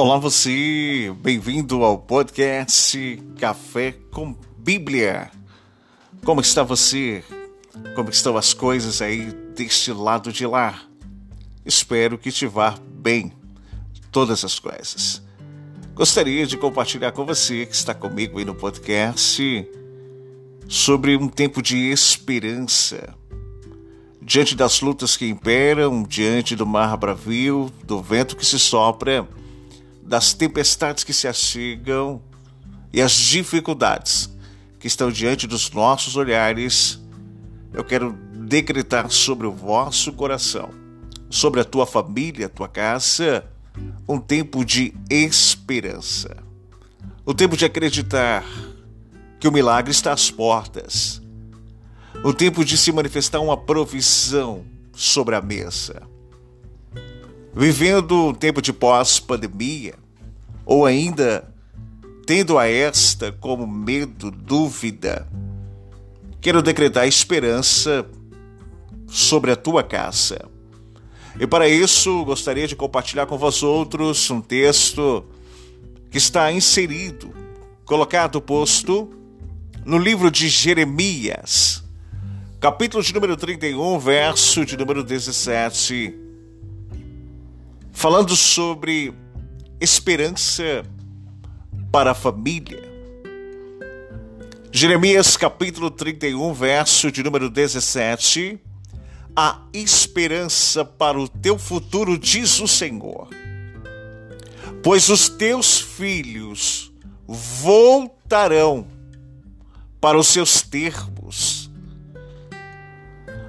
Olá você, bem-vindo ao podcast Café com Bíblia. Como está você? Como estão as coisas aí deste lado de lá? Espero que te vá bem, todas as coisas. Gostaria de compartilhar com você que está comigo aí no podcast sobre um tempo de esperança. Diante das lutas que imperam, diante do mar bravio, do vento que se sopra, das tempestades que se achegam e as dificuldades que estão diante dos nossos olhares, eu quero decretar sobre o vosso coração, sobre a tua família, a tua casa, um tempo de esperança. O tempo de acreditar que o milagre está às portas. O tempo de se manifestar uma provisão sobre a mesa vivendo um tempo de pós-pandemia, ou ainda tendo a esta como medo, dúvida, quero decretar esperança sobre a tua casa. E para isso, gostaria de compartilhar com vós outros um texto que está inserido, colocado, posto no livro de Jeremias, capítulo de número 31, verso de número 17 falando sobre esperança para a família. Jeremias capítulo 31, verso de número 17. A esperança para o teu futuro, diz o Senhor. Pois os teus filhos voltarão para os seus termos.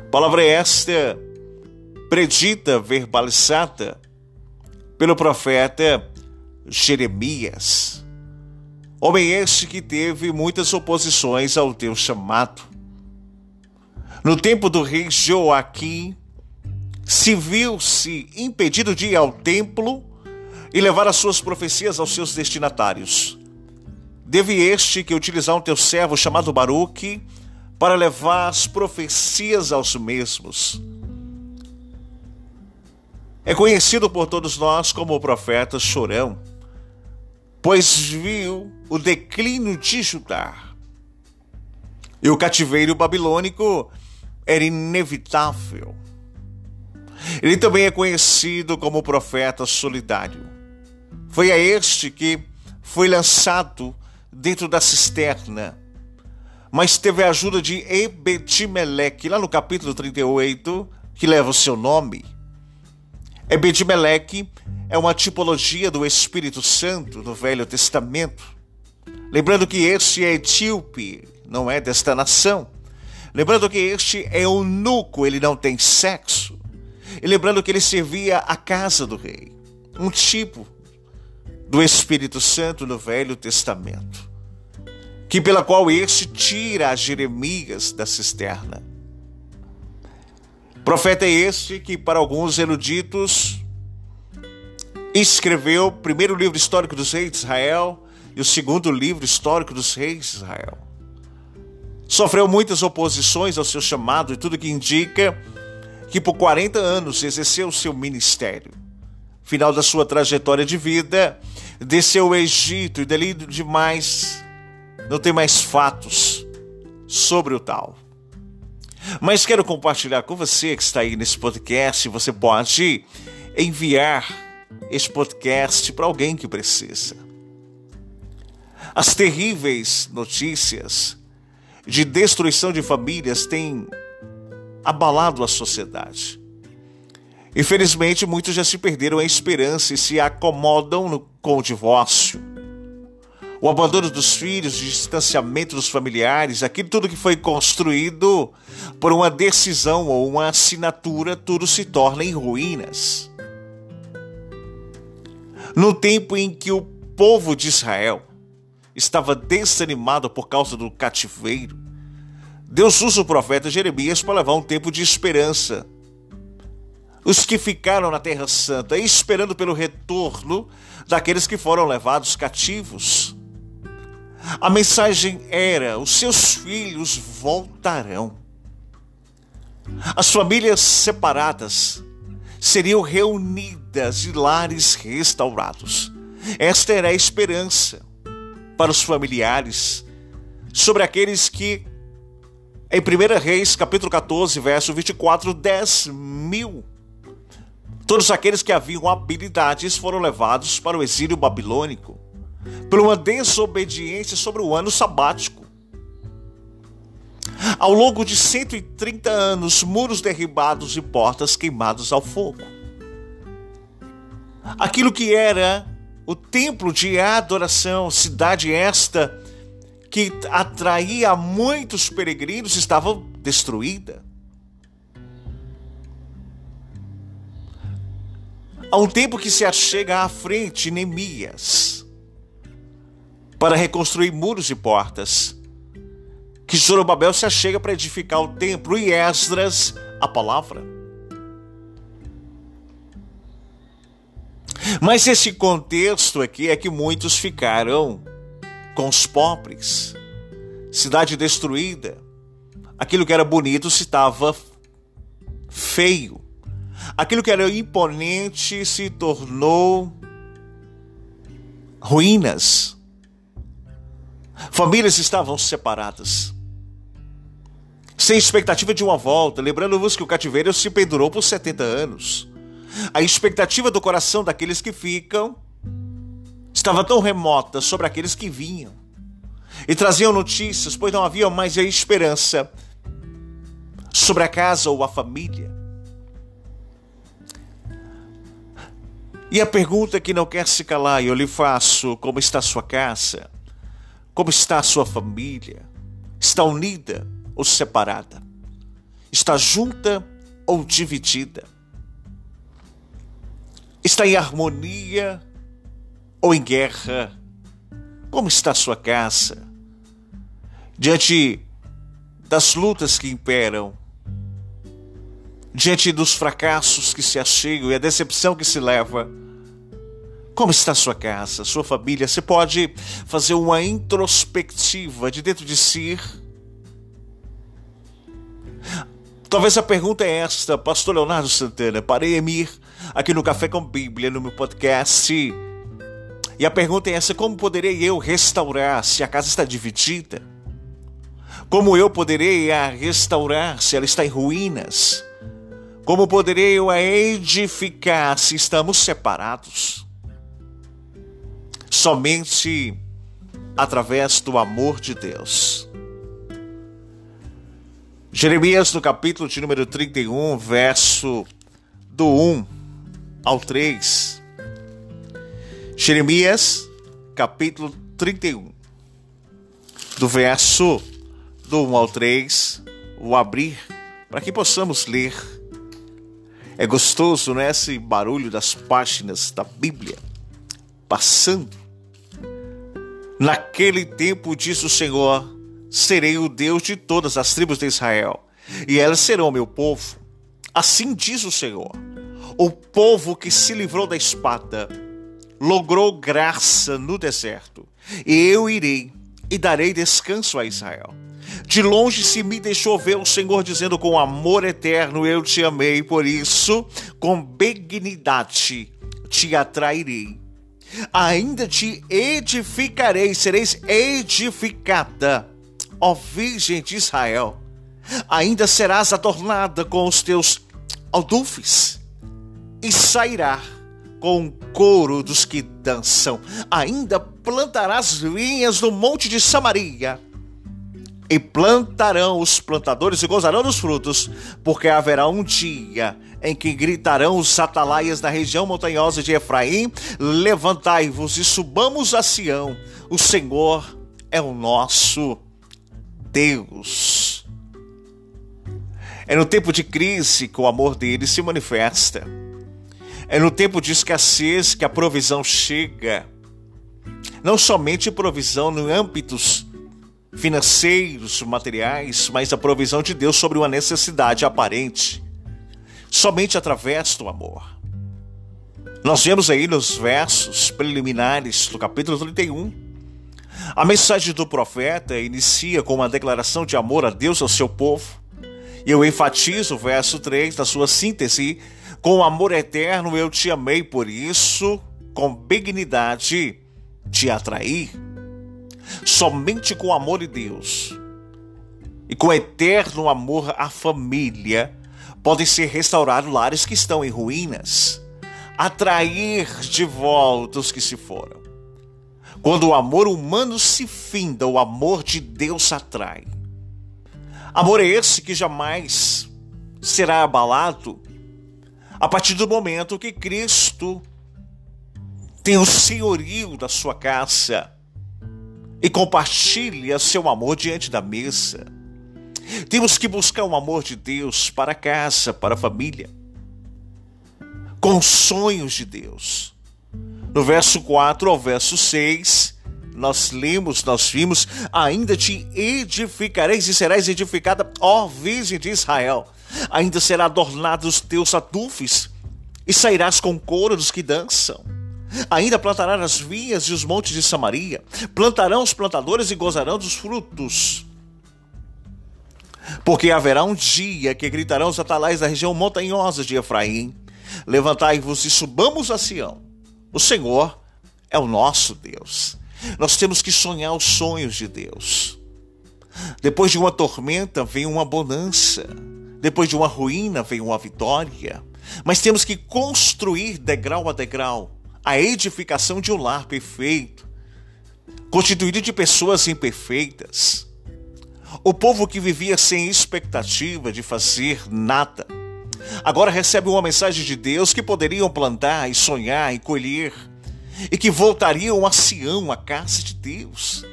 Palavra esta, predita, verbalizada pelo profeta Jeremias. Homem este que teve muitas oposições ao teu chamado. No tempo do rei Joaquim, se viu-se impedido de ir ao templo e levar as suas profecias aos seus destinatários. Deve este que utilizar um teu servo chamado Baruque para levar as profecias aos mesmos. É conhecido por todos nós como o profeta Chorão, pois viu o declínio de Judá. E o cativeiro babilônico era inevitável. Ele também é conhecido como profeta solidário. Foi a este que foi lançado dentro da cisterna, mas teve a ajuda de Ebedimeleque, lá no capítulo 38, que leva o seu nome. Ebed-Meleque é uma tipologia do Espírito Santo do Velho Testamento. Lembrando que este é etíope, não é desta nação. Lembrando que este é eunuco, ele não tem sexo. E lembrando que ele servia a casa do rei. Um tipo do Espírito Santo no Velho Testamento. Que pela qual este tira a Jeremias da cisterna. Profeta é este que, para alguns eruditos, escreveu o primeiro livro histórico dos reis de Israel e o segundo livro histórico dos reis de Israel. Sofreu muitas oposições ao seu chamado e tudo que indica que por 40 anos exerceu o seu ministério. Final da sua trajetória de vida, desceu ao Egito e dali demais não tem mais fatos sobre o tal. Mas quero compartilhar com você que está aí nesse podcast. Você pode enviar este podcast para alguém que precisa. As terríveis notícias de destruição de famílias têm abalado a sociedade. Infelizmente, muitos já se perderam a esperança e se acomodam no, com o divórcio o abandono dos filhos, o distanciamento dos familiares, aquilo tudo que foi construído por uma decisão ou uma assinatura, tudo se torna em ruínas. No tempo em que o povo de Israel estava desanimado por causa do cativeiro, Deus usa o profeta Jeremias para levar um tempo de esperança. Os que ficaram na Terra Santa, esperando pelo retorno daqueles que foram levados cativos. A mensagem era: os seus filhos voltarão. As famílias separadas seriam reunidas e lares restaurados. Esta era a esperança para os familiares sobre aqueles que, em 1 Reis, capítulo 14, verso 24, 10 mil. Todos aqueles que haviam habilidades foram levados para o exílio babilônico por uma desobediência sobre o ano sabático. Ao longo de 130 anos, muros derribados e portas queimados ao fogo. Aquilo que era o templo de adoração, cidade esta que atraía muitos peregrinos, estava destruída. Há um tempo que se achega à frente Neemias para reconstruir muros e portas. Que Zorobabel se achega para edificar o templo e Esdras a palavra. Mas esse contexto aqui é que muitos ficaram com os pobres, cidade destruída. Aquilo que era bonito se estava feio. Aquilo que era imponente se tornou ruínas. Famílias estavam separadas. Sem expectativa de uma volta, lembrando-vos que o cativeiro se pendurou por 70 anos. A expectativa do coração daqueles que ficam estava tão remota sobre aqueles que vinham e traziam notícias, pois não havia mais a esperança sobre a casa ou a família. E a pergunta que não quer se calar, eu lhe faço: como está sua casa? Como está a sua família? Está unida ou separada? Está junta ou dividida? Está em harmonia ou em guerra? Como está a sua casa? Diante das lutas que imperam, diante dos fracassos que se achegam e a decepção que se leva, como está sua casa, sua família? Você pode fazer uma introspectiva de dentro de si. Talvez a pergunta é esta, Pastor Leonardo Santana, para Emir, aqui no Café com Bíblia, no meu podcast. E a pergunta é essa: como poderei eu restaurar se a casa está dividida? Como eu poderei a restaurar se ela está em ruínas? Como poderei eu a edificar se estamos separados? Somente através do amor de Deus. Jeremias, no capítulo de número 31, verso do 1 ao 3 Jeremias, capítulo 31, do verso do 1 ao 3, o abrir, para que possamos ler. É gostoso, né? Esse barulho das páginas da Bíblia passando. Naquele tempo, diz o Senhor, serei o Deus de todas as tribos de Israel, e elas serão meu povo. Assim diz o Senhor, o povo que se livrou da espada logrou graça no deserto. E eu irei e darei descanso a Israel. De longe se me deixou ver o Senhor dizendo com amor eterno eu te amei, por isso com benignidade te atrairei. Ainda te edificarei, sereis edificada, ó Virgem de Israel. Ainda serás adornada com os teus aldufes e sairá com o coro dos que dançam. Ainda plantarás vinhas no monte de Samaria. E plantarão os plantadores e gozarão dos frutos, porque haverá um dia em que gritarão os atalaias da região montanhosa de Efraim: Levantai-vos e subamos a Sião, o Senhor é o nosso Deus. É no tempo de crise que o amor dele se manifesta. É no tempo de escassez que a provisão chega. Não somente provisão em âmbitos financeiros, materiais, mas a provisão de Deus sobre uma necessidade aparente. Somente através do amor. Nós vemos aí nos versos preliminares do capítulo 31. A mensagem do profeta inicia com uma declaração de amor a Deus e ao seu povo. E eu enfatizo o verso 3 da sua síntese com amor eterno eu te amei, por isso com benignidade te atrair. Somente com o amor de Deus e com eterno amor à família podem ser restaurados lares que estão em ruínas, atrair de volta os que se foram. Quando o amor humano se finda, o amor de Deus atrai. Amor é esse que jamais será abalado a partir do momento que Cristo tem o senhorio da sua casa e compartilha seu amor diante da mesa. Temos que buscar o amor de Deus para a casa, para a família, com sonhos de Deus. No verso 4 ao verso 6, nós lemos, nós vimos, ainda te edificareis e serás edificada, ó Virgem de Israel. Ainda será adornado os teus atufes e sairás com coro dos que dançam. Ainda plantarás as vinhas e os montes de Samaria, plantarão os plantadores e gozarão dos frutos. Porque haverá um dia que gritarão os atalais da região montanhosa de Efraim: Levantai-vos e subamos a Sião. O Senhor é o nosso Deus. Nós temos que sonhar os sonhos de Deus. Depois de uma tormenta vem uma bonança. Depois de uma ruína vem uma vitória. Mas temos que construir degrau a degrau a edificação de um lar perfeito, constituído de pessoas imperfeitas. O povo que vivia sem expectativa de fazer nada, agora recebe uma mensagem de Deus que poderiam plantar e sonhar e colher, e que voltariam a Sião, a casa de Deus.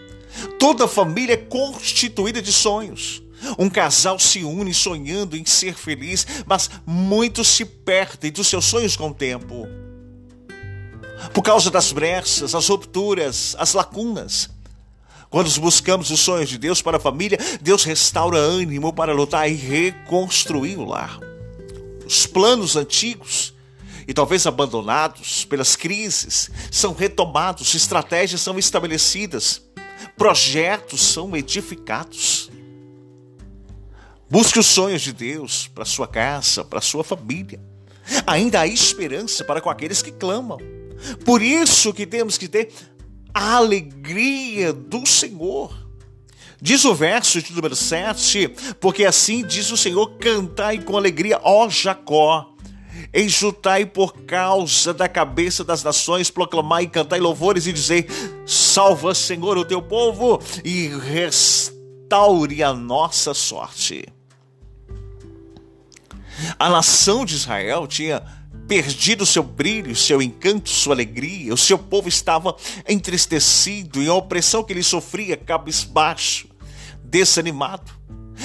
Toda família é constituída de sonhos. Um casal se une sonhando em ser feliz, mas muitos se perdem dos seus sonhos com o tempo. Por causa das brechas, as rupturas, as lacunas. Quando buscamos os sonhos de Deus para a família, Deus restaura ânimo para lutar e reconstruir o lar. Os planos antigos e talvez abandonados pelas crises são retomados, estratégias são estabelecidas, projetos são edificados. Busque os sonhos de Deus para sua casa, para sua família. Ainda há esperança para com aqueles que clamam. Por isso que temos que ter a alegria do Senhor. Diz o verso de número 7, porque assim diz o Senhor: cantai com alegria, ó Jacó. Exultai por causa da cabeça das nações, proclamai cantai louvores e dizei: Salva, Senhor, o teu povo e restaure a nossa sorte. A nação de Israel tinha perdido seu brilho, seu encanto, sua alegria. O seu povo estava entristecido e a opressão que ele sofria, cabisbaixo, desanimado.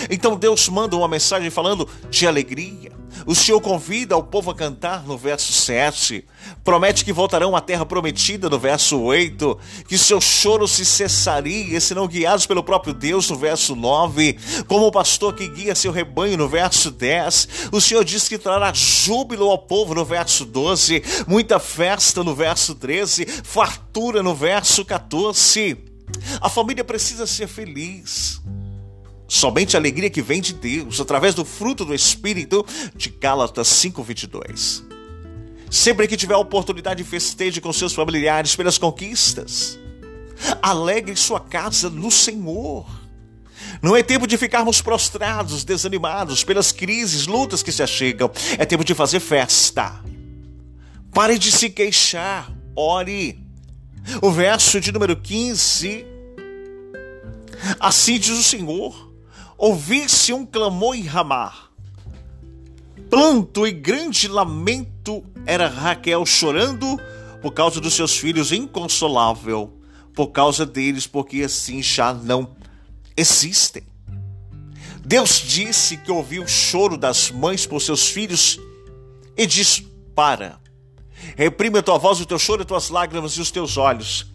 Então Deus manda uma mensagem falando de alegria. O Senhor convida o povo a cantar no verso 7, promete que voltarão à terra prometida no verso 8, que seu choro se cessaria, serão guiados pelo próprio Deus no verso 9, como o pastor que guia seu rebanho no verso 10. O Senhor diz que trará júbilo ao povo no verso 12, muita festa no verso 13, fartura no verso 14. A família precisa ser feliz. Somente a alegria que vem de Deus, através do fruto do Espírito, de Gálatas 5,22. Sempre que tiver a oportunidade, festeje com seus familiares pelas conquistas. Alegre sua casa no Senhor. Não é tempo de ficarmos prostrados, desanimados pelas crises, lutas que se achegam. É tempo de fazer festa. Pare de se queixar. Ore. O verso de número 15. Assim diz o Senhor ouvir-se um clamor em Ramá. Planto e grande lamento era Raquel chorando por causa dos seus filhos inconsolável, por causa deles, porque assim já não existem. Deus disse que ouviu o choro das mães por seus filhos e diz: Para, reprime a tua voz, o teu choro, as tuas lágrimas e os teus olhos.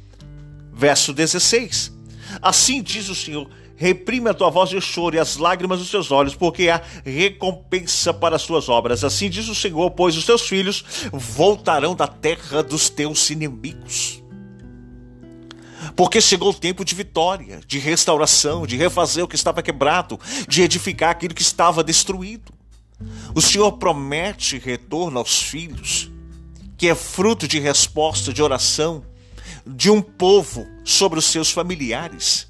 Verso 16: Assim diz o Senhor: Reprime a tua voz e o choro e as lágrimas dos teus olhos, porque há recompensa para as tuas obras. Assim diz o Senhor, pois os teus filhos voltarão da terra dos teus inimigos. Porque chegou o tempo de vitória, de restauração, de refazer o que estava quebrado, de edificar aquilo que estava destruído. O Senhor promete retorno aos filhos que é fruto de resposta de oração de um povo sobre os seus familiares.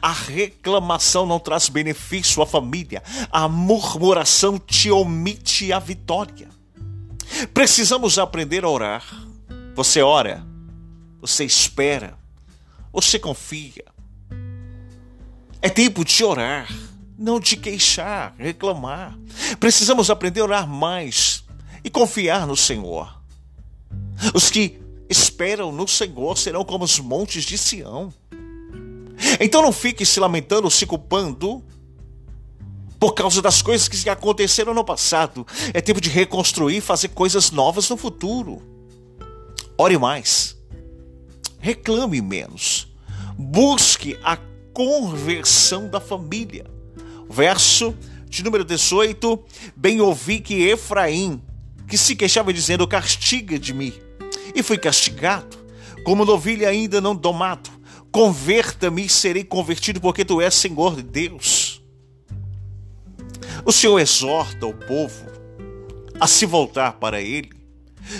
A reclamação não traz benefício à família, a murmuração te omite a vitória. Precisamos aprender a orar. Você ora, você espera, você confia. É tempo de orar, não de queixar, reclamar. Precisamos aprender a orar mais e confiar no Senhor. Os que esperam no Senhor serão como os montes de Sião. Então não fique se lamentando, se culpando por causa das coisas que aconteceram no passado. É tempo de reconstruir, fazer coisas novas no futuro. Ore mais. Reclame menos. Busque a conversão da família. Verso de número 18: Bem ouvi que Efraim, que se queixava dizendo: Castiga de mim e fui castigado, como novilha ainda não domado. Converta-me e serei convertido, porque tu és Senhor de Deus. O Senhor exorta o povo a se voltar para Ele.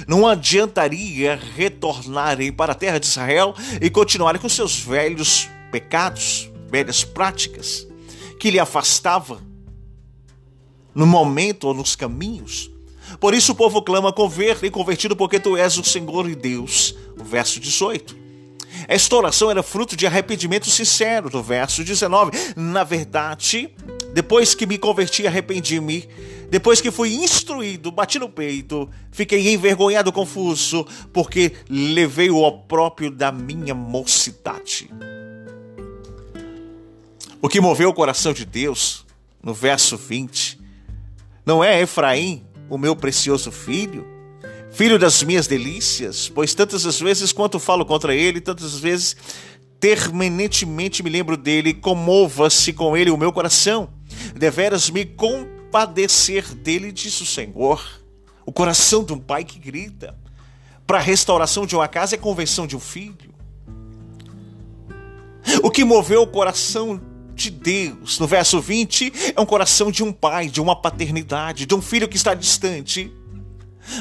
Não adiantaria retornarem para a terra de Israel e continuarem com seus velhos pecados, velhas práticas, que lhe afastava no momento ou nos caminhos por isso o povo clama: converta e convertido, porque tu és o Senhor e Deus. O verso 18. Esta oração era fruto de arrependimento sincero, do verso 19. Na verdade, depois que me converti, arrependi-me. Depois que fui instruído, bati no peito, fiquei envergonhado, confuso, porque levei o opróprio da minha mocidade. O que moveu o coração de Deus, no verso 20, não é Efraim o meu precioso filho, filho das minhas delícias, pois tantas as vezes quanto falo contra ele, tantas vezes terminantemente me lembro dele, comova-se com ele o meu coração. Deveras me compadecer dele, disse o Senhor. O coração de um pai que grita. Para a restauração de uma casa é a conversão de um filho. O que moveu o coração de Deus. No verso 20, é um coração de um pai, de uma paternidade, de um filho que está distante,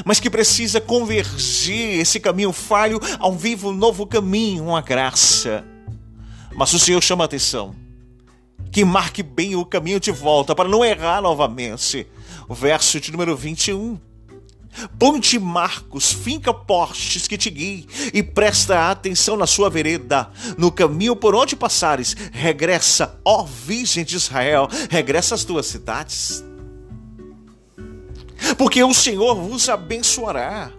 mas que precisa convergir esse caminho falho a um vivo novo caminho, uma graça. Mas o Senhor chama a atenção que marque bem o caminho de volta para não errar novamente. O verso de número 21. Ponte Marcos, finca postes que te guie e presta atenção na sua vereda. No caminho por onde passares, regressa, ó Virgem de Israel, regressa às tuas cidades. Porque o Senhor vos abençoará.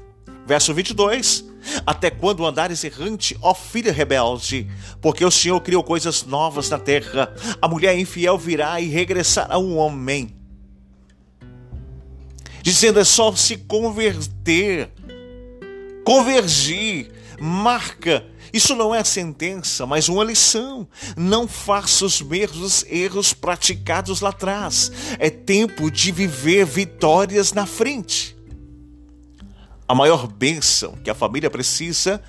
Verso 22. Até quando andares errante, ó filha rebelde? Porque o Senhor criou coisas novas na terra. A mulher infiel virá e regressará um homem dizendo é só se converter, convergir, marca. Isso não é sentença, mas uma lição. Não faça os mesmos erros praticados lá atrás. É tempo de viver vitórias na frente. A maior bênção que a família precisa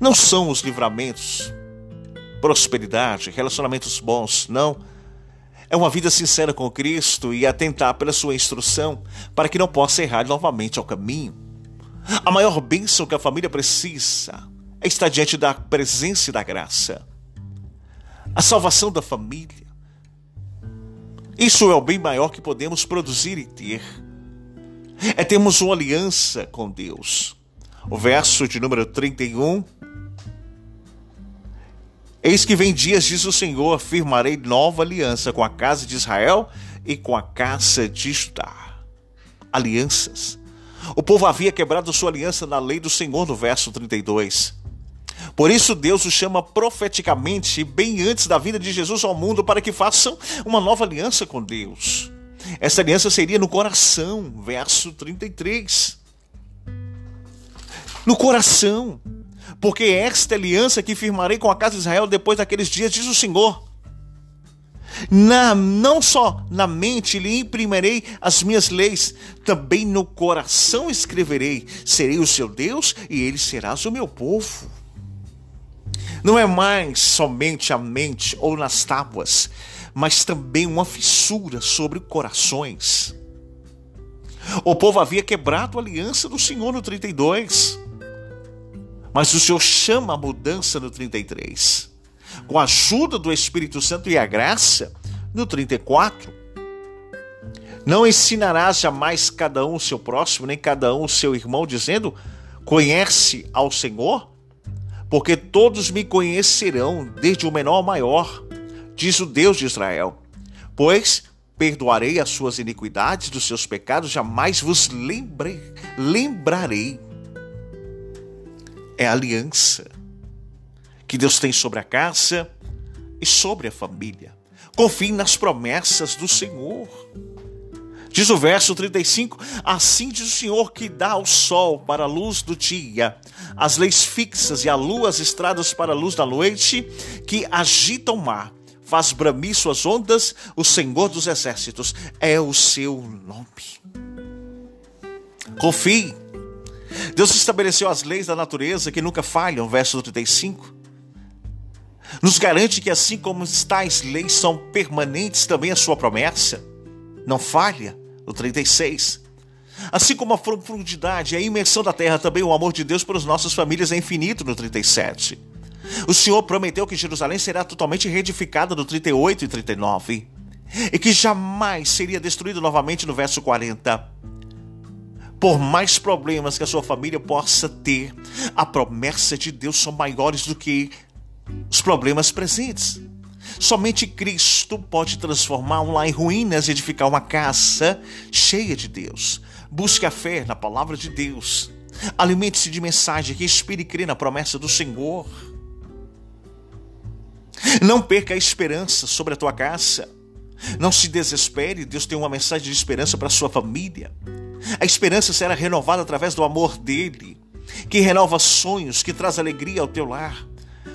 não são os livramentos, prosperidade, relacionamentos bons, não é uma vida sincera com Cristo e atentar pela sua instrução para que não possa errar novamente ao caminho. A maior bênção que a família precisa é estar diante da presença e da graça. A salvação da família. Isso é o bem maior que podemos produzir e ter. É termos uma aliança com Deus. O verso de número 31 Eis que vem dias, diz o Senhor, firmarei nova aliança com a casa de Israel e com a casa de Judá. Alianças. O povo havia quebrado sua aliança na lei do Senhor, no verso 32. Por isso, Deus o chama profeticamente, bem antes da vinda de Jesus ao mundo, para que façam uma nova aliança com Deus. Essa aliança seria no coração, verso 33. No coração porque é esta aliança que firmarei com a casa de Israel depois daqueles dias, diz o Senhor. Na, não só na mente lhe imprimirei as minhas leis, também no coração escreverei. Serei o seu Deus e ele serás o meu povo. Não é mais somente a mente ou nas tábuas, mas também uma fissura sobre corações. O povo havia quebrado a aliança do Senhor no 32. Mas o Senhor chama a mudança no 33. Com a ajuda do Espírito Santo e a graça, no 34. Não ensinarás jamais cada um o seu próximo, nem cada um o seu irmão, dizendo: Conhece ao Senhor? Porque todos me conhecerão, desde o menor ao maior, diz o Deus de Israel. Pois perdoarei as suas iniquidades, dos seus pecados, jamais vos lembrei, lembrarei. É aliança que Deus tem sobre a casa e sobre a família. Confie nas promessas do Senhor. Diz o verso 35: Assim diz o Senhor que dá ao sol para a luz do dia, as leis fixas e a lua as estradas para a luz da noite, que agita o mar, faz bramir suas ondas, o Senhor dos exércitos é o seu nome. Confie. Deus estabeleceu as leis da natureza que nunca falham, verso 35. Nos garante que assim como tais leis são permanentes, também a sua promessa não falha no 36. Assim como a profundidade e a imersão da terra, também o amor de Deus para as nossas famílias é infinito no 37. O Senhor prometeu que Jerusalém será totalmente reedificada no 38 e 39 e que jamais seria destruída novamente no verso 40. Por mais problemas que a sua família possa ter, a promessa de Deus são maiores do que os problemas presentes. Somente Cristo pode transformar um lar em ruínas e edificar uma casa cheia de Deus. Busque a fé na palavra de Deus. Alimente-se de mensagem que inspire e crê na promessa do Senhor. Não perca a esperança sobre a tua casa. Não se desespere, Deus tem uma mensagem de esperança para a sua família. A esperança será renovada através do amor dele, que renova sonhos, que traz alegria ao teu lar.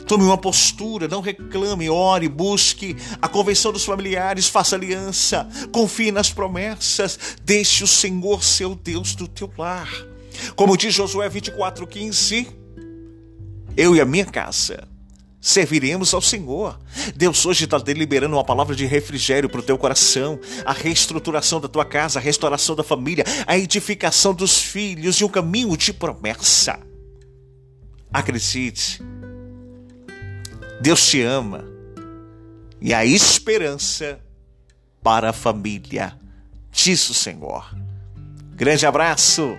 Tome uma postura, não reclame, ore, busque a convenção dos familiares, faça aliança, confie nas promessas, deixe o Senhor ser o Deus do teu lar. Como diz Josué 24,15, eu e a minha casa serviremos ao Senhor. Deus hoje está deliberando uma palavra de refrigério para o teu coração, a reestruturação da tua casa, a restauração da família, a edificação dos filhos e um caminho de promessa. Acredite Deus te ama. E a esperança para a família, diz o Senhor. Grande abraço.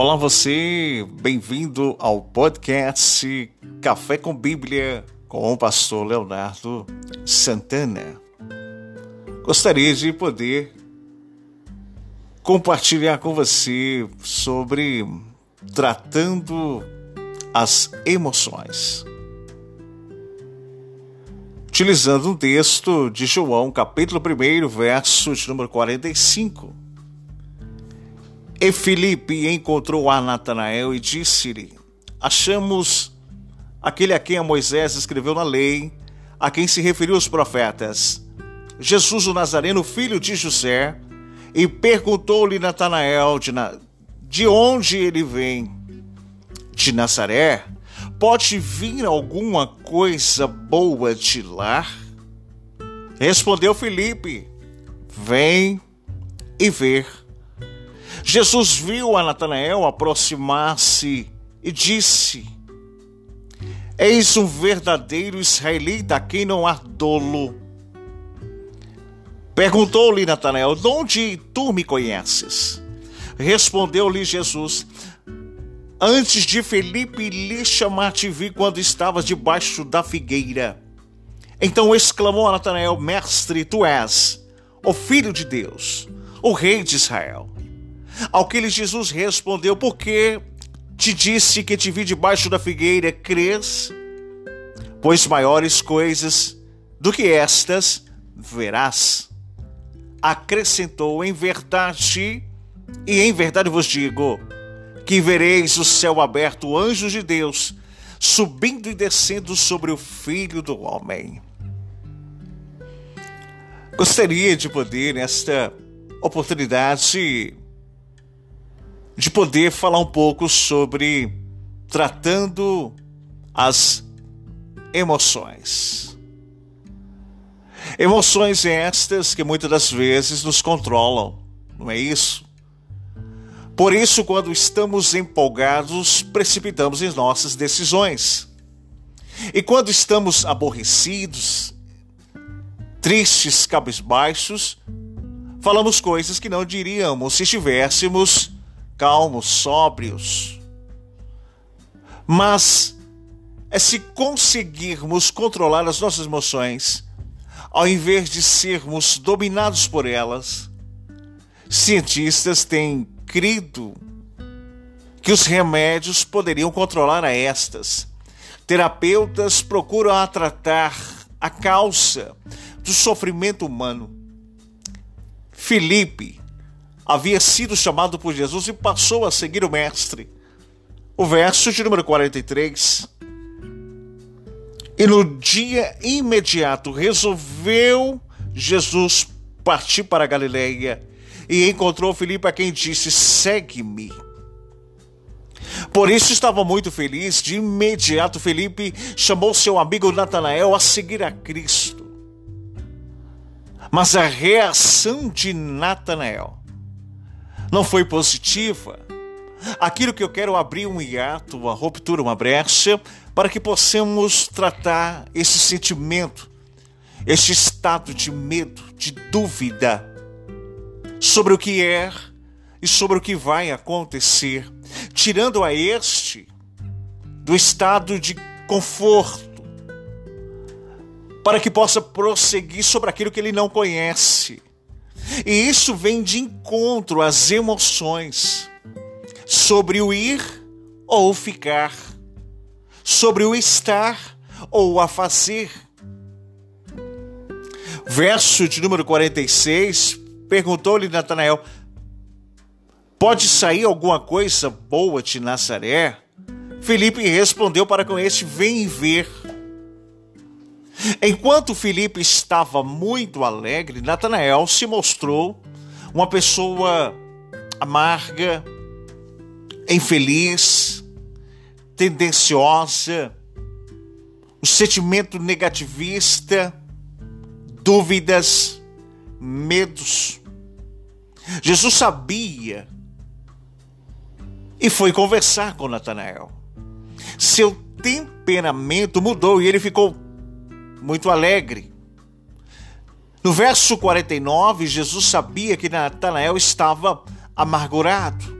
Olá você, bem-vindo ao podcast Café com Bíblia com o pastor Leonardo Santana. Gostaria de poder compartilhar com você sobre tratando as emoções. Utilizando um texto de João, capítulo 1, verso de número 45 e Filipe encontrou a Natanael e disse-lhe: Achamos aquele a quem a Moisés escreveu na lei, a quem se referiu os profetas, Jesus o Nazareno, filho de José. E perguntou-lhe Natanael de, na... de onde ele vem. De Nazaré? Pode vir alguma coisa boa de lá? Respondeu Filipe: Vem e ver. Jesus viu a Natanael aproximar-se e disse: Eis um verdadeiro israelita a quem não há dolo. Perguntou-lhe Natanael: De onde tu me conheces? Respondeu-lhe Jesus: Antes de Felipe lhe chamar, te vi quando estavas debaixo da figueira. Então exclamou a Natanael: Mestre, tu és o Filho de Deus, o Rei de Israel. Ao que lhe Jesus respondeu: Porque te disse que te vi debaixo da figueira, crês? Pois maiores coisas do que estas verás. Acrescentou: Em verdade, e em verdade vos digo, que vereis o céu aberto, anjos de Deus, subindo e descendo sobre o Filho do Homem. Gostaria de poder, nesta oportunidade, de poder falar um pouco sobre tratando as emoções. Emoções estas que muitas das vezes nos controlam, não é isso? Por isso, quando estamos empolgados, precipitamos em nossas decisões. E quando estamos aborrecidos, tristes, cabisbaixos, falamos coisas que não diríamos se estivéssemos calmos, sóbrios. Mas é se conseguirmos controlar as nossas emoções, ao invés de sermos dominados por elas. Cientistas têm crido que os remédios poderiam controlar a estas. Terapeutas procuram a tratar a causa do sofrimento humano. Filipe havia sido chamado por Jesus e passou a seguir o Mestre. O verso de número 43 e no dia imediato resolveu Jesus partir para Galileia e encontrou Filipe a quem disse: "Segue-me". Por isso estava muito feliz. De imediato Felipe chamou seu amigo Natanael a seguir a Cristo. Mas a reação de Natanael não foi positiva. Aquilo que eu quero abrir um hiato, uma ruptura, uma brecha, para que possamos tratar esse sentimento, este estado de medo, de dúvida sobre o que é e sobre o que vai acontecer, tirando a este do estado de conforto, para que possa prosseguir sobre aquilo que ele não conhece. E isso vem de encontro às emoções sobre o ir ou ficar, sobre o estar ou a fazer. Verso de número 46, perguntou-lhe Natanael: Pode sair alguma coisa boa de Nazaré? Felipe respondeu para com este: Vem ver. Enquanto Felipe estava muito alegre, Natanael se mostrou uma pessoa amarga, infeliz, tendenciosa, um sentimento negativista, dúvidas, medos. Jesus sabia e foi conversar com Natanael. Seu temperamento mudou e ele ficou muito alegre. No verso 49, Jesus sabia que Natanael estava amargurado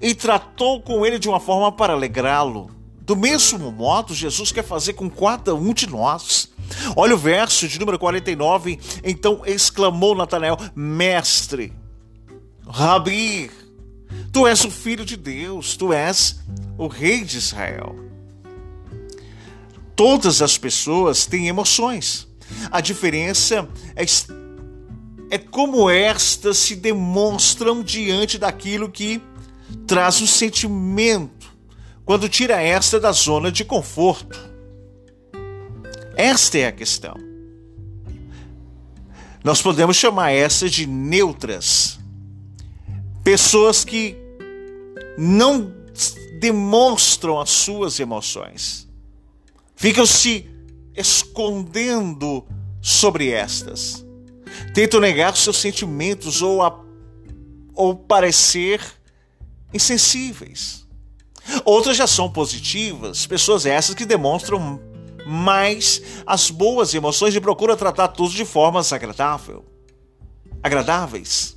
e tratou com ele de uma forma para alegrá-lo. Do mesmo modo, Jesus quer fazer com cada um de nós. Olha o verso de número 49. Então exclamou Natanael: Mestre, Rabi, tu és o filho de Deus, tu és o rei de Israel. Todas as pessoas têm emoções. A diferença é, é como estas se demonstram diante daquilo que traz um sentimento quando tira esta da zona de conforto. Esta é a questão. Nós podemos chamar essa de neutras. Pessoas que não demonstram as suas emoções. Ficam se escondendo sobre estas. Tentam negar seus sentimentos ou, a, ou parecer insensíveis. Outras já são positivas, pessoas essas que demonstram mais as boas emoções e procuram tratar tudo de formas agradável, agradáveis.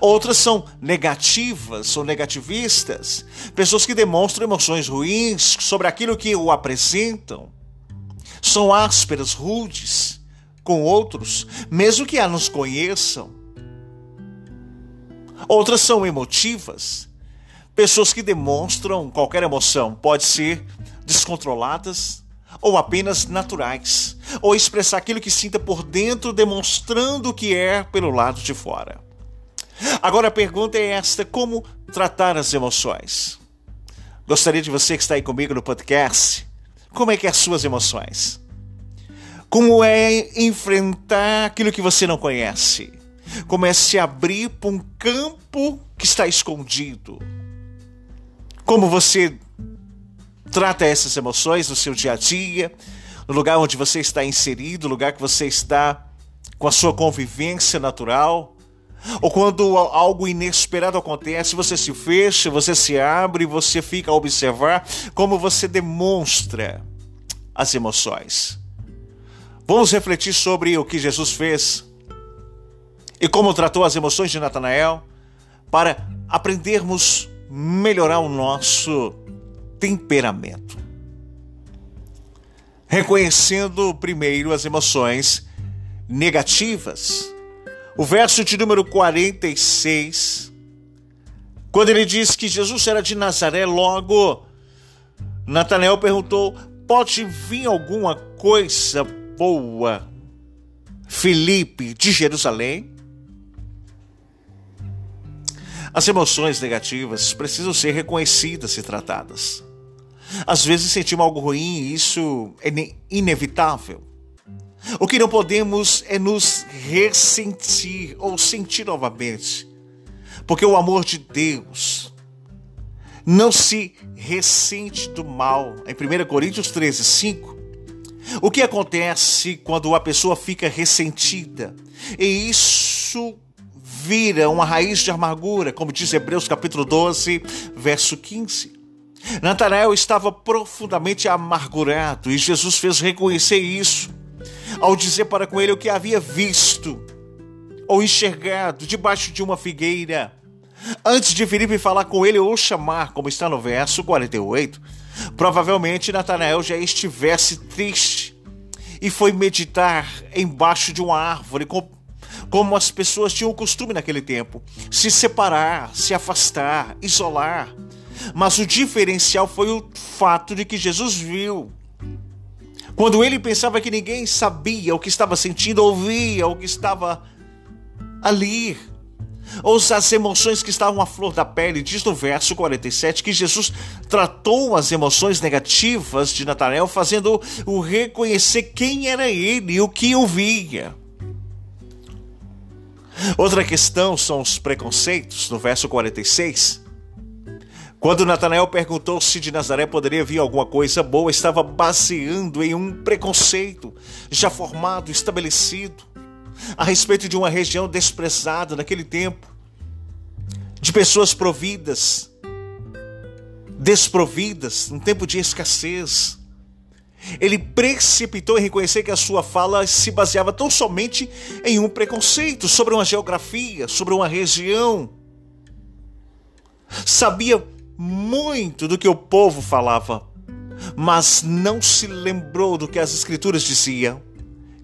Outras são negativas ou negativistas, pessoas que demonstram emoções ruins sobre aquilo que o apresentam. São ásperas, rudes com outros, mesmo que a nos conheçam. Outras são emotivas, Pessoas que demonstram qualquer emoção, pode ser descontroladas ou apenas naturais, ou expressar aquilo que sinta por dentro, demonstrando o que é pelo lado de fora. Agora a pergunta é esta: como tratar as emoções? Gostaria de você que está aí comigo no podcast. Como é que é as suas emoções? Como é enfrentar aquilo que você não conhece? Como é se abrir para um campo que está escondido? Como você trata essas emoções no seu dia a dia, no lugar onde você está inserido, no lugar que você está com a sua convivência natural? Ou quando algo inesperado acontece, você se fecha, você se abre, você fica a observar como você demonstra as emoções. Vamos refletir sobre o que Jesus fez e como tratou as emoções de Natanael para aprendermos melhorar o nosso temperamento. Reconhecendo primeiro as emoções negativas o verso de número 46, quando ele diz que Jesus era de Nazaré, logo Natanael perguntou: Pode vir alguma coisa boa, Felipe, de Jerusalém? As emoções negativas precisam ser reconhecidas e tratadas. Às vezes sentimos algo ruim e isso é inevitável. O que não podemos é nos ressentir ou sentir novamente. Porque o amor de Deus não se ressente do mal. Em 1 Coríntios 13, 5. O que acontece quando a pessoa fica ressentida? E isso vira uma raiz de amargura, como diz Hebreus capítulo 12, verso 15. Natanael estava profundamente amargurado e Jesus fez reconhecer isso ao dizer para com ele o que havia visto ou enxergado debaixo de uma figueira. Antes de Filipe falar com ele ou chamar, como está no verso 48, provavelmente Natanael já estivesse triste e foi meditar embaixo de uma árvore, como as pessoas tinham o costume naquele tempo, se separar, se afastar, isolar. Mas o diferencial foi o fato de que Jesus viu quando ele pensava que ninguém sabia o que estava sentindo, ouvia o que estava ali, ou as emoções que estavam à flor da pele, diz no verso 47 que Jesus tratou as emoções negativas de Natanael, fazendo o reconhecer quem era ele e o que ouvia. Outra questão são os preconceitos, no verso 46. Quando Natanael perguntou se de Nazaré poderia vir alguma coisa boa, estava baseando em um preconceito já formado, estabelecido, a respeito de uma região desprezada naquele tempo, de pessoas providas, desprovidas, num tempo de escassez. Ele precipitou em reconhecer que a sua fala se baseava tão somente em um preconceito sobre uma geografia, sobre uma região. Sabia muito do que o povo falava, mas não se lembrou do que as Escrituras diziam: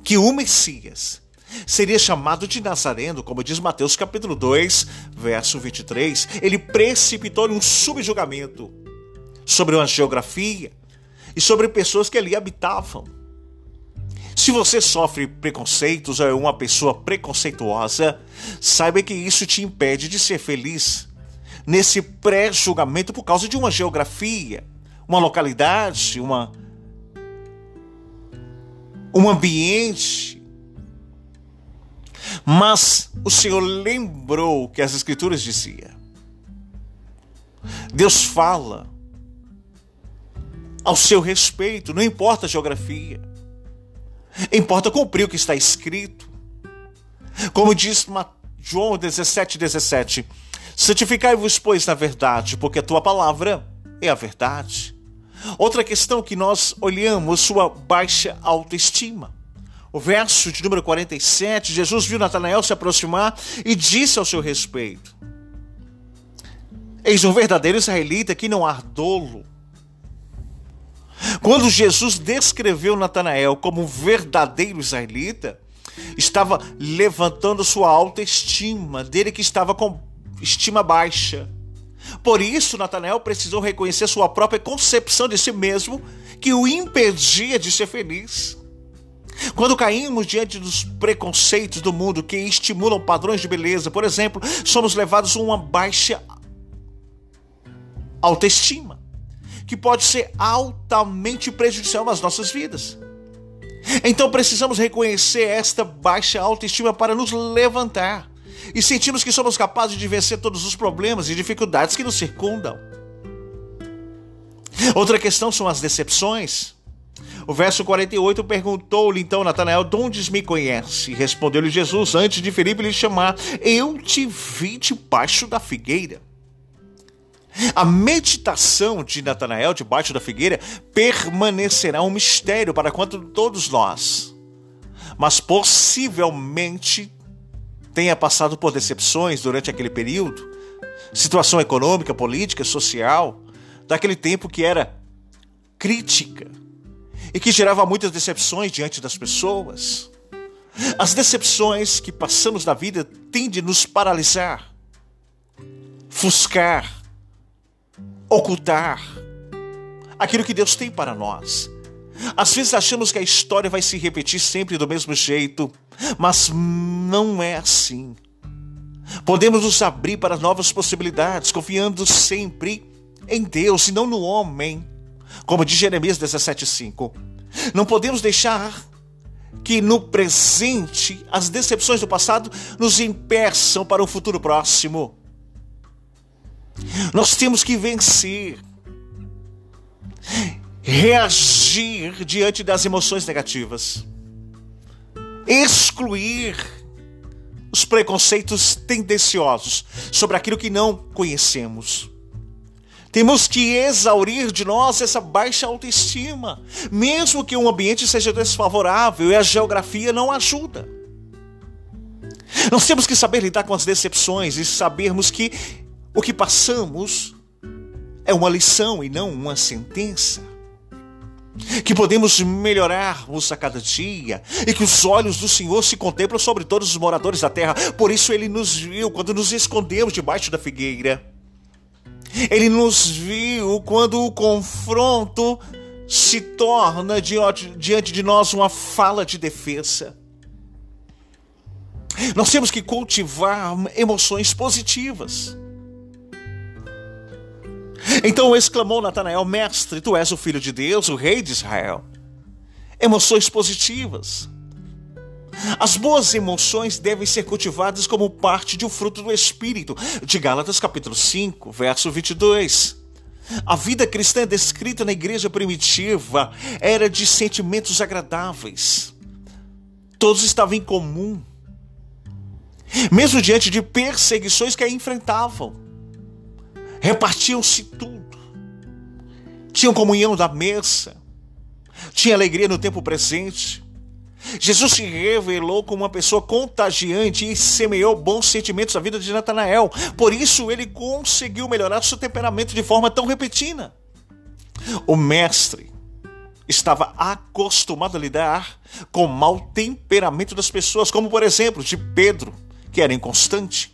que o Messias seria chamado de Nazareno, como diz Mateus capítulo 2, verso 23. Ele precipitou um subjugamento sobre uma geografia e sobre pessoas que ali habitavam. Se você sofre preconceitos ou é uma pessoa preconceituosa, saiba que isso te impede de ser feliz nesse pré-julgamento por causa de uma geografia, uma localidade, uma um ambiente. Mas o Senhor lembrou que as escrituras diziam. Deus fala ao seu respeito, não importa a geografia. Importa cumprir o que está escrito. Como diz João 17, 17. Santificai-vos, pois, na verdade, porque a tua palavra é a verdade. Outra questão que nós olhamos, sua baixa autoestima. O verso de número 47, Jesus viu Natanael se aproximar e disse ao seu respeito: Eis um verdadeiro israelita que não há dolo. Quando Jesus descreveu Natanael como um verdadeiro israelita, estava levantando sua autoestima dele que estava com estima baixa. Por isso, Natanael precisou reconhecer sua própria concepção de si mesmo, que o impedia de ser feliz. Quando caímos diante dos preconceitos do mundo que estimulam padrões de beleza, por exemplo, somos levados a uma baixa autoestima, que pode ser altamente prejudicial nas nossas vidas. Então precisamos reconhecer esta baixa autoestima para nos levantar e sentirmos que somos capazes de vencer todos os problemas e dificuldades que nos circundam. Outra questão são as decepções. O verso 48 perguntou-lhe então Natanael: De onde me conhece? Respondeu-lhe Jesus, antes de Felipe lhe chamar: Eu te vi debaixo da figueira. A meditação de Natanael debaixo da figueira permanecerá um mistério para quanto todos nós. Mas possivelmente tenha passado por decepções durante aquele período, situação econômica, política, social, daquele tempo que era crítica e que gerava muitas decepções diante das pessoas. As decepções que passamos na vida tendem a nos paralisar, fuscar, ocultar aquilo que Deus tem para nós. Às vezes achamos que a história vai se repetir sempre do mesmo jeito, mas não é assim. Podemos nos abrir para novas possibilidades, confiando sempre em Deus e não no homem. Como diz Jeremias 17,5. Não podemos deixar que no presente as decepções do passado nos impeçam para um futuro próximo. Nós temos que vencer, reagir diante das emoções negativas, excluir os preconceitos tendenciosos sobre aquilo que não conhecemos. Temos que exaurir de nós essa baixa autoestima, mesmo que um ambiente seja desfavorável e a geografia não ajuda. Nós temos que saber lidar com as decepções e sabermos que o que passamos é uma lição e não uma sentença. Que podemos melhorarmos a cada dia e que os olhos do Senhor se contemplam sobre todos os moradores da terra. Por isso ele nos viu quando nos escondemos debaixo da figueira. Ele nos viu quando o confronto se torna diante de nós uma fala de defesa. Nós temos que cultivar emoções positivas. Então exclamou Natanael: Mestre, tu és o filho de Deus, o rei de Israel. Emoções positivas. As boas emoções devem ser cultivadas como parte de um fruto do Espírito, de Gálatas capítulo 5, verso 22. A vida cristã descrita na igreja primitiva era de sentimentos agradáveis. Todos estavam em comum, mesmo diante de perseguições que a enfrentavam repartiam-se tudo. Tinham comunhão da mesa, tinha alegria no tempo presente. Jesus se revelou como uma pessoa contagiante e semeou bons sentimentos na vida de Natanael. Por isso ele conseguiu melhorar seu temperamento de forma tão repentina. O mestre estava acostumado a lidar com o mau temperamento das pessoas, como por exemplo de Pedro, que era inconstante.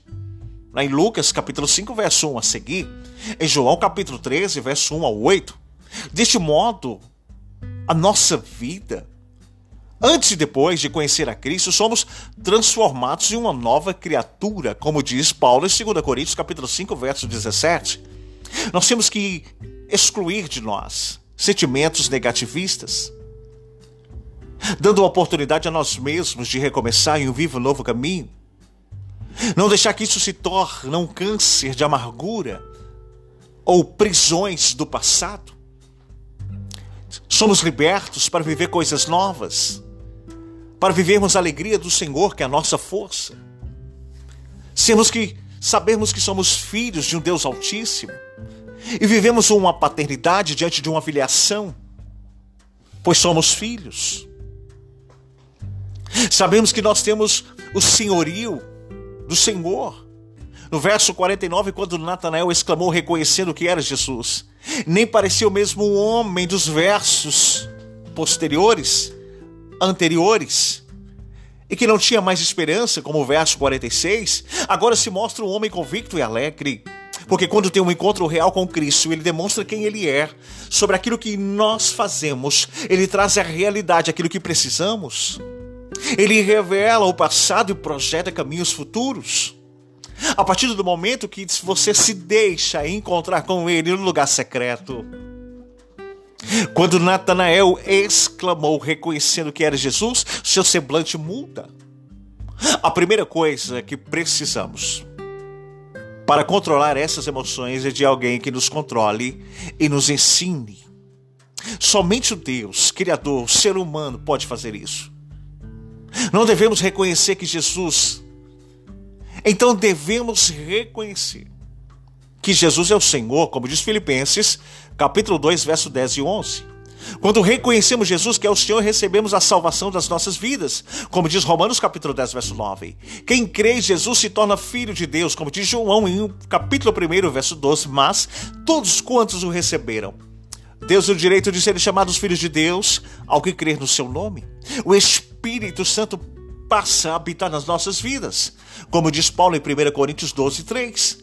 Em Lucas capítulo 5, verso 1 a seguir, em João capítulo 13, verso 1 a 8. Deste modo, a nossa vida, antes e depois de conhecer a Cristo, somos transformados em uma nova criatura, como diz Paulo em 2 Coríntios capítulo 5, verso 17. Nós temos que excluir de nós sentimentos negativistas, dando oportunidade a nós mesmos de recomeçar em um vivo novo caminho não deixar que isso se torne um câncer de amargura ou prisões do passado. Somos libertos para viver coisas novas, para vivermos a alegria do Senhor, que é a nossa força. Temos que sabermos que somos filhos de um Deus Altíssimo e vivemos uma paternidade diante de uma filiação, pois somos filhos. Sabemos que nós temos o senhorio do Senhor. No verso 49, quando Natanael exclamou reconhecendo que era Jesus, nem parecia o mesmo homem dos versos posteriores, anteriores, e que não tinha mais esperança, como o verso 46, agora se mostra um homem convicto e alegre. Porque quando tem um encontro real com Cristo, ele demonstra quem ele é, sobre aquilo que nós fazemos, ele traz a realidade, aquilo que precisamos. Ele revela o passado e projeta caminhos futuros. A partir do momento que você se deixa encontrar com Ele no lugar secreto. Quando Natanael exclamou, reconhecendo que era Jesus, seu semblante muda. A primeira coisa que precisamos para controlar essas emoções é de alguém que nos controle e nos ensine. Somente o Deus, Criador, ser humano, pode fazer isso. Não devemos reconhecer que Jesus. Então devemos reconhecer que Jesus é o Senhor, como diz Filipenses, capítulo 2, verso 10 e 11. Quando reconhecemos Jesus que é o Senhor, recebemos a salvação das nossas vidas, como diz Romanos capítulo 10, verso 9. Quem crê em Jesus se torna filho de Deus, como diz João em capítulo 1, verso 12, mas todos quantos o receberam, Deus o direito de serem chamados filhos de Deus ao que crer no seu nome. O Espírito Santo passa a habitar nas nossas vidas, como diz Paulo em 1 Coríntios 12, 3.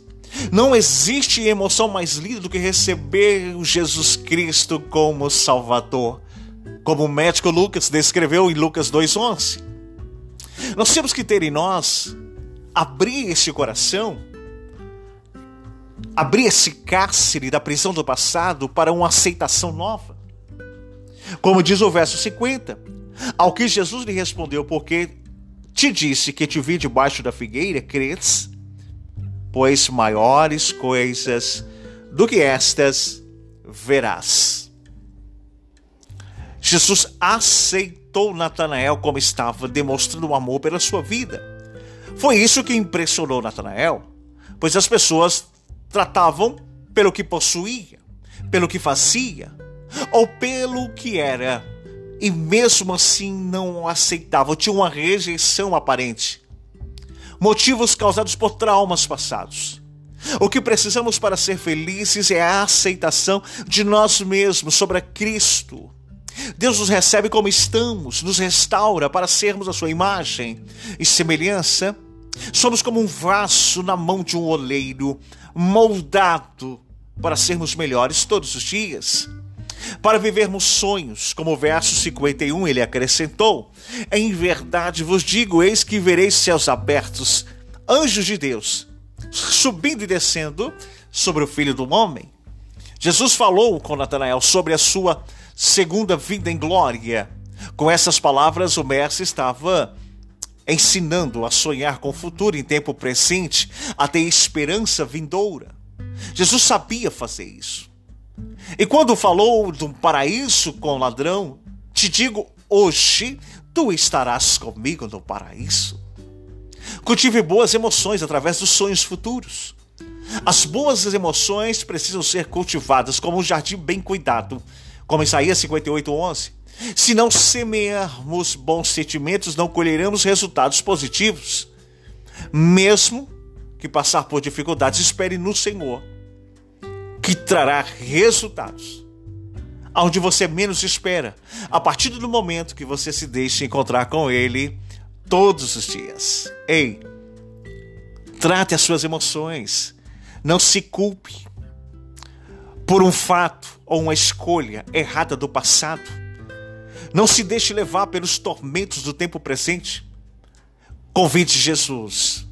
Não existe emoção mais linda do que receber Jesus Cristo como Salvador, como o médico Lucas descreveu em Lucas 2,11. Nós temos que ter em nós, abrir esse coração, abrir esse cárcere da prisão do passado para uma aceitação nova. Como diz o verso 50, ao que Jesus lhe respondeu, porque te disse que te vi debaixo da figueira, crês? pois maiores coisas do que estas verás. Jesus aceitou Natanael como estava, demonstrando amor pela sua vida. Foi isso que impressionou Natanael, pois as pessoas tratavam pelo que possuía, pelo que fazia, ou pelo que era, e mesmo assim não aceitavam, tinha uma rejeição aparente motivos causados por traumas passados. O que precisamos para ser felizes é a aceitação de nós mesmos sobre Cristo. Deus nos recebe como estamos, nos restaura para sermos a sua imagem e semelhança. Somos como um vaso na mão de um oleiro, moldado para sermos melhores todos os dias para vivermos sonhos, como o verso 51 ele acrescentou: Em verdade vos digo, eis que vereis céus abertos, anjos de Deus, subindo e descendo sobre o filho do homem. Jesus falou com Natanael sobre a sua segunda vinda em glória. Com essas palavras, o mestre estava ensinando a sonhar com o futuro em tempo presente, a ter esperança vindoura. Jesus sabia fazer isso. E quando falou do paraíso com o ladrão, te digo hoje, tu estarás comigo no paraíso. Cultive boas emoções através dos sonhos futuros. As boas emoções precisam ser cultivadas como um jardim bem cuidado, como Isaías 58, 11. Se não semearmos bons sentimentos, não colheremos resultados positivos. Mesmo que passar por dificuldades, espere no Senhor que trará resultados. Onde você menos espera, a partir do momento que você se deixa encontrar com Ele todos os dias. Ei, trate as suas emoções, não se culpe por um fato ou uma escolha errada do passado. Não se deixe levar pelos tormentos do tempo presente. Convide Jesus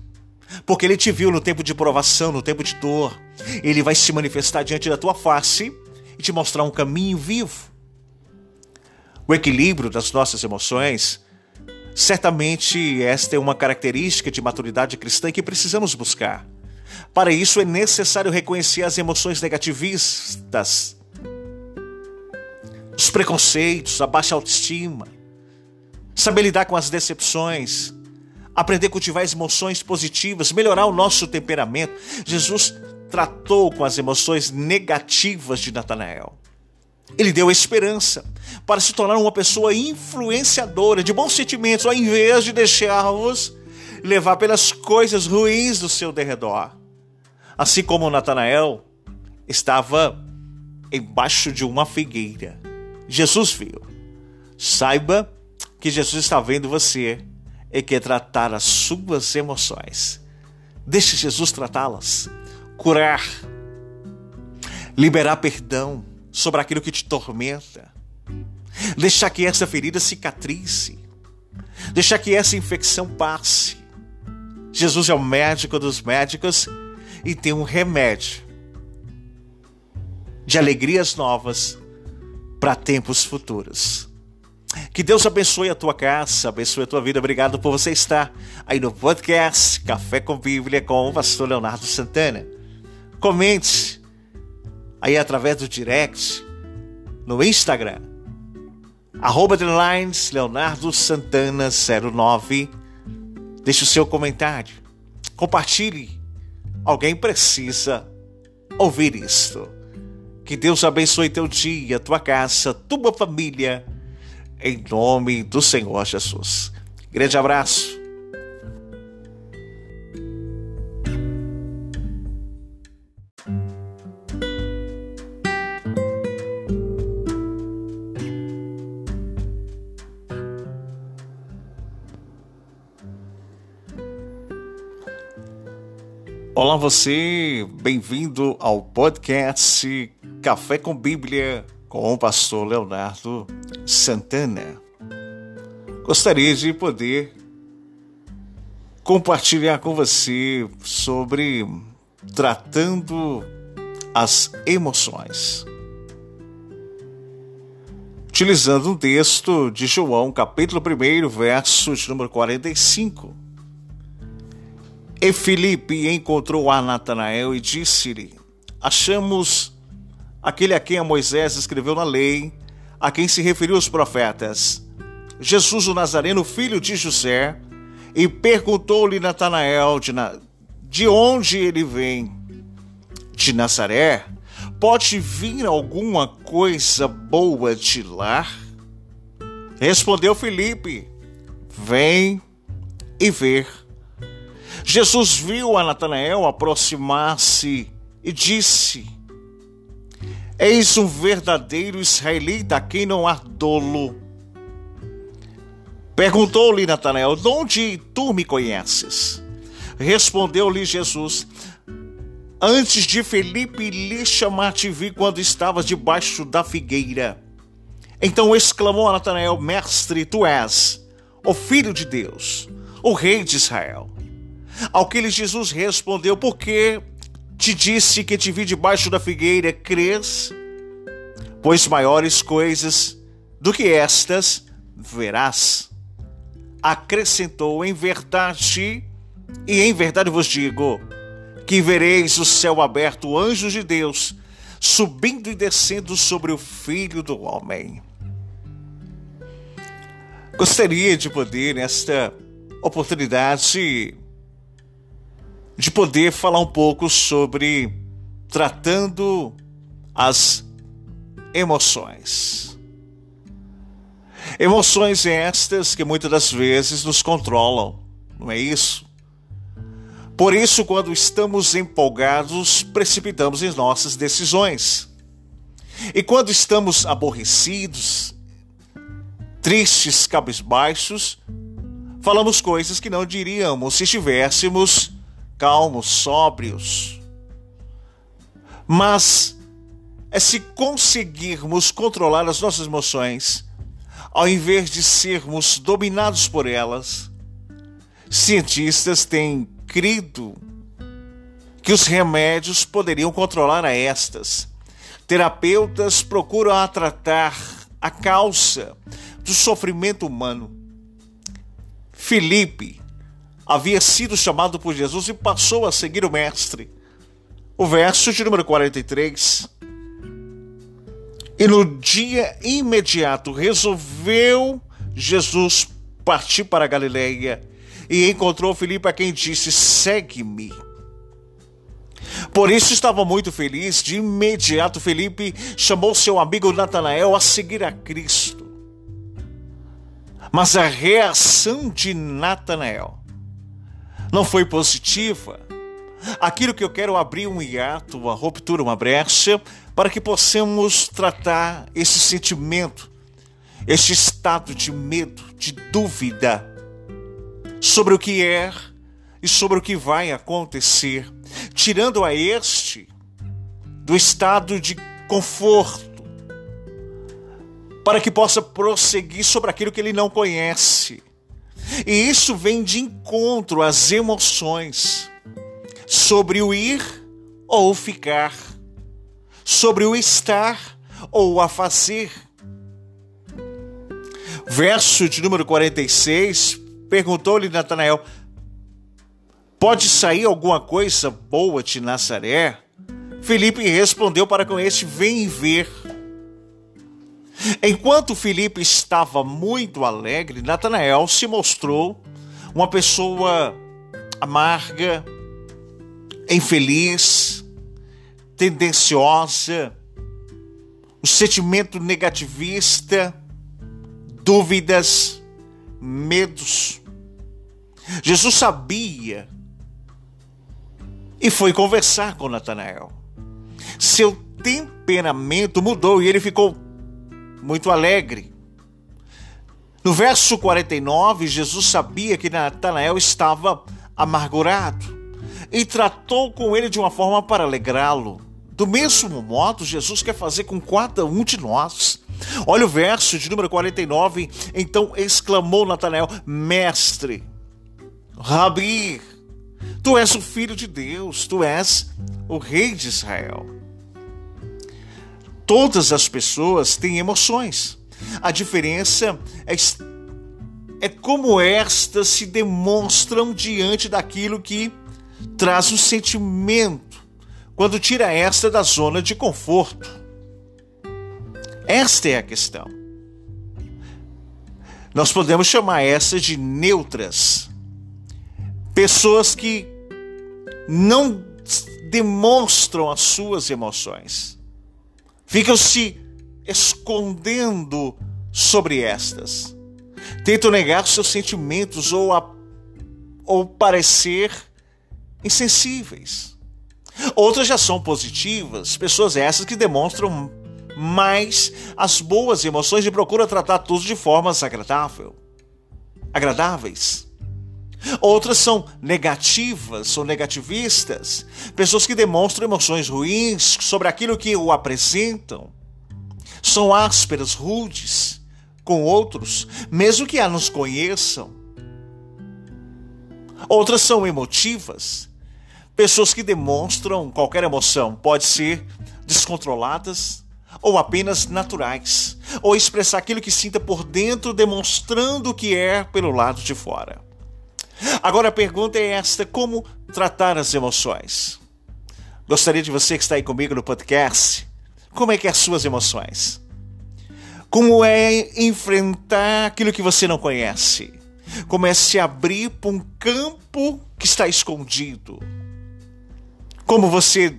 porque ele te viu no tempo de provação, no tempo de dor. Ele vai se manifestar diante da tua face e te mostrar um caminho vivo. O equilíbrio das nossas emoções, certamente esta é uma característica de maturidade cristã que precisamos buscar. Para isso é necessário reconhecer as emoções negativistas, os preconceitos, a baixa autoestima, saber lidar com as decepções, aprender a cultivar as emoções positivas, melhorar o nosso temperamento. Jesus tratou com as emoções negativas de Natanael. Ele deu esperança para se tornar uma pessoa influenciadora de bons sentimentos, ao invés de deixar-vos levar pelas coisas ruins do seu derredor. Assim como Natanael estava embaixo de uma figueira. Jesus viu. Saiba que Jesus está vendo você e quer tratar as suas emoções. Deixe Jesus tratá-las, curar, liberar perdão sobre aquilo que te tormenta, deixar que essa ferida cicatrize, deixar que essa infecção passe. Jesus é o médico dos médicos e tem um remédio de alegrias novas para tempos futuros. Que Deus abençoe a tua casa, abençoe a tua vida. Obrigado por você estar aí no podcast Café com Bíblia com o pastor Leonardo Santana. Comente aí através do direct no Instagram. Arroba Leonardo Santana 09. Deixe o seu comentário. Compartilhe. Alguém precisa ouvir isto. Que Deus abençoe teu dia, tua casa, tua família em nome do Senhor Jesus. Grande abraço. Olá você, bem-vindo ao podcast Café com Bíblia com o pastor Leonardo Santana. Gostaria de poder compartilhar com você sobre tratando as emoções. Utilizando um texto de João, capítulo 1, verso de número 45. E Filipe encontrou a Natanael e disse-lhe: Achamos aquele a quem a Moisés escreveu na lei, a quem se referiu os profetas, Jesus o Nazareno, filho de José, e perguntou-lhe Natanael de, na... de onde ele vem. De Nazaré? Pode vir alguma coisa boa de lá? Respondeu Filipe: Vem e ver. Jesus viu a Natanael aproximar-se e disse: Eis um verdadeiro israelita quem não há dolo. Perguntou-lhe Natanael: De onde tu me conheces? Respondeu-lhe Jesus: Antes de Felipe lhe chamar te vi quando estavas debaixo da figueira. Então exclamou Natanael: Mestre, tu és o Filho de Deus, o Rei de Israel. Ao que lhe Jesus respondeu: Por que te disse que te vi debaixo da figueira, crês? Pois maiores coisas do que estas verás. Acrescentou em verdade, e em verdade vos digo, que vereis o céu aberto, anjos de Deus, subindo e descendo sobre o Filho do Homem. Gostaria de poder, nesta oportunidade, de poder falar um pouco sobre tratando as emoções. Emoções estas que muitas das vezes nos controlam, não é isso? Por isso, quando estamos empolgados, precipitamos em nossas decisões. E quando estamos aborrecidos, tristes, cabisbaixos, falamos coisas que não diríamos se estivéssemos calmos, sóbrios. Mas é se conseguirmos controlar as nossas emoções, ao invés de sermos dominados por elas. Cientistas têm crido que os remédios poderiam controlar a estas. Terapeutas procuram a tratar a causa do sofrimento humano. Felipe havia sido chamado por Jesus e passou a seguir o Mestre. O verso de número 43. E no dia imediato resolveu Jesus partir para a Galileia e encontrou Filipe a quem disse: Segue-me. Por isso estava muito feliz. De imediato, Felipe chamou seu amigo Natanael a seguir a Cristo. Mas a reação de Natanael não foi positiva. Aquilo que eu quero abrir um hiato, uma ruptura, uma brecha, para que possamos tratar esse sentimento, esse estado de medo, de dúvida sobre o que é e sobre o que vai acontecer, tirando a este do estado de conforto, para que possa prosseguir sobre aquilo que ele não conhece e isso vem de encontro às emoções sobre o ir ou ficar, sobre o estar ou a fazer. Verso de número 46, perguntou-lhe Natanael: Pode sair alguma coisa boa de Nazaré? Felipe respondeu para com este: Vem ver. Enquanto Felipe estava muito alegre, Natanael se mostrou uma pessoa amarga, infeliz, tendenciosa, um sentimento negativista, dúvidas, medos. Jesus sabia e foi conversar com Natanael. Seu temperamento mudou e ele ficou muito alegre. No verso 49, Jesus sabia que Natanael estava amargurado e tratou com ele de uma forma para alegrá-lo. Do mesmo modo, Jesus quer fazer com cada um de nós. Olha o verso de número 49. Então exclamou Natanael: Mestre, Rabi, tu és o filho de Deus, tu és o rei de Israel. Todas as pessoas têm emoções. A diferença é, é como estas se demonstram diante daquilo que traz um sentimento, quando tira esta da zona de conforto. Esta é a questão. Nós podemos chamar essa de neutras. Pessoas que não demonstram as suas emoções ficam se escondendo sobre estas. Tentam negar seus sentimentos ou, a, ou parecer insensíveis. Outras já são positivas, pessoas essas que demonstram mais as boas emoções e procuram tratar tudo de formas agradável, agradáveis. Outras são negativas ou negativistas, pessoas que demonstram emoções ruins sobre aquilo que o apresentam. São ásperas, rudes com outros, mesmo que a nos conheçam. Outras são emotivas, pessoas que demonstram qualquer emoção, pode ser descontroladas ou apenas naturais, ou expressar aquilo que sinta por dentro, demonstrando o que é pelo lado de fora. Agora a pergunta é esta: como tratar as emoções? Gostaria de você que está aí comigo no podcast. Como é que é as suas emoções? Como é enfrentar aquilo que você não conhece? Como é se abrir para um campo que está escondido? Como você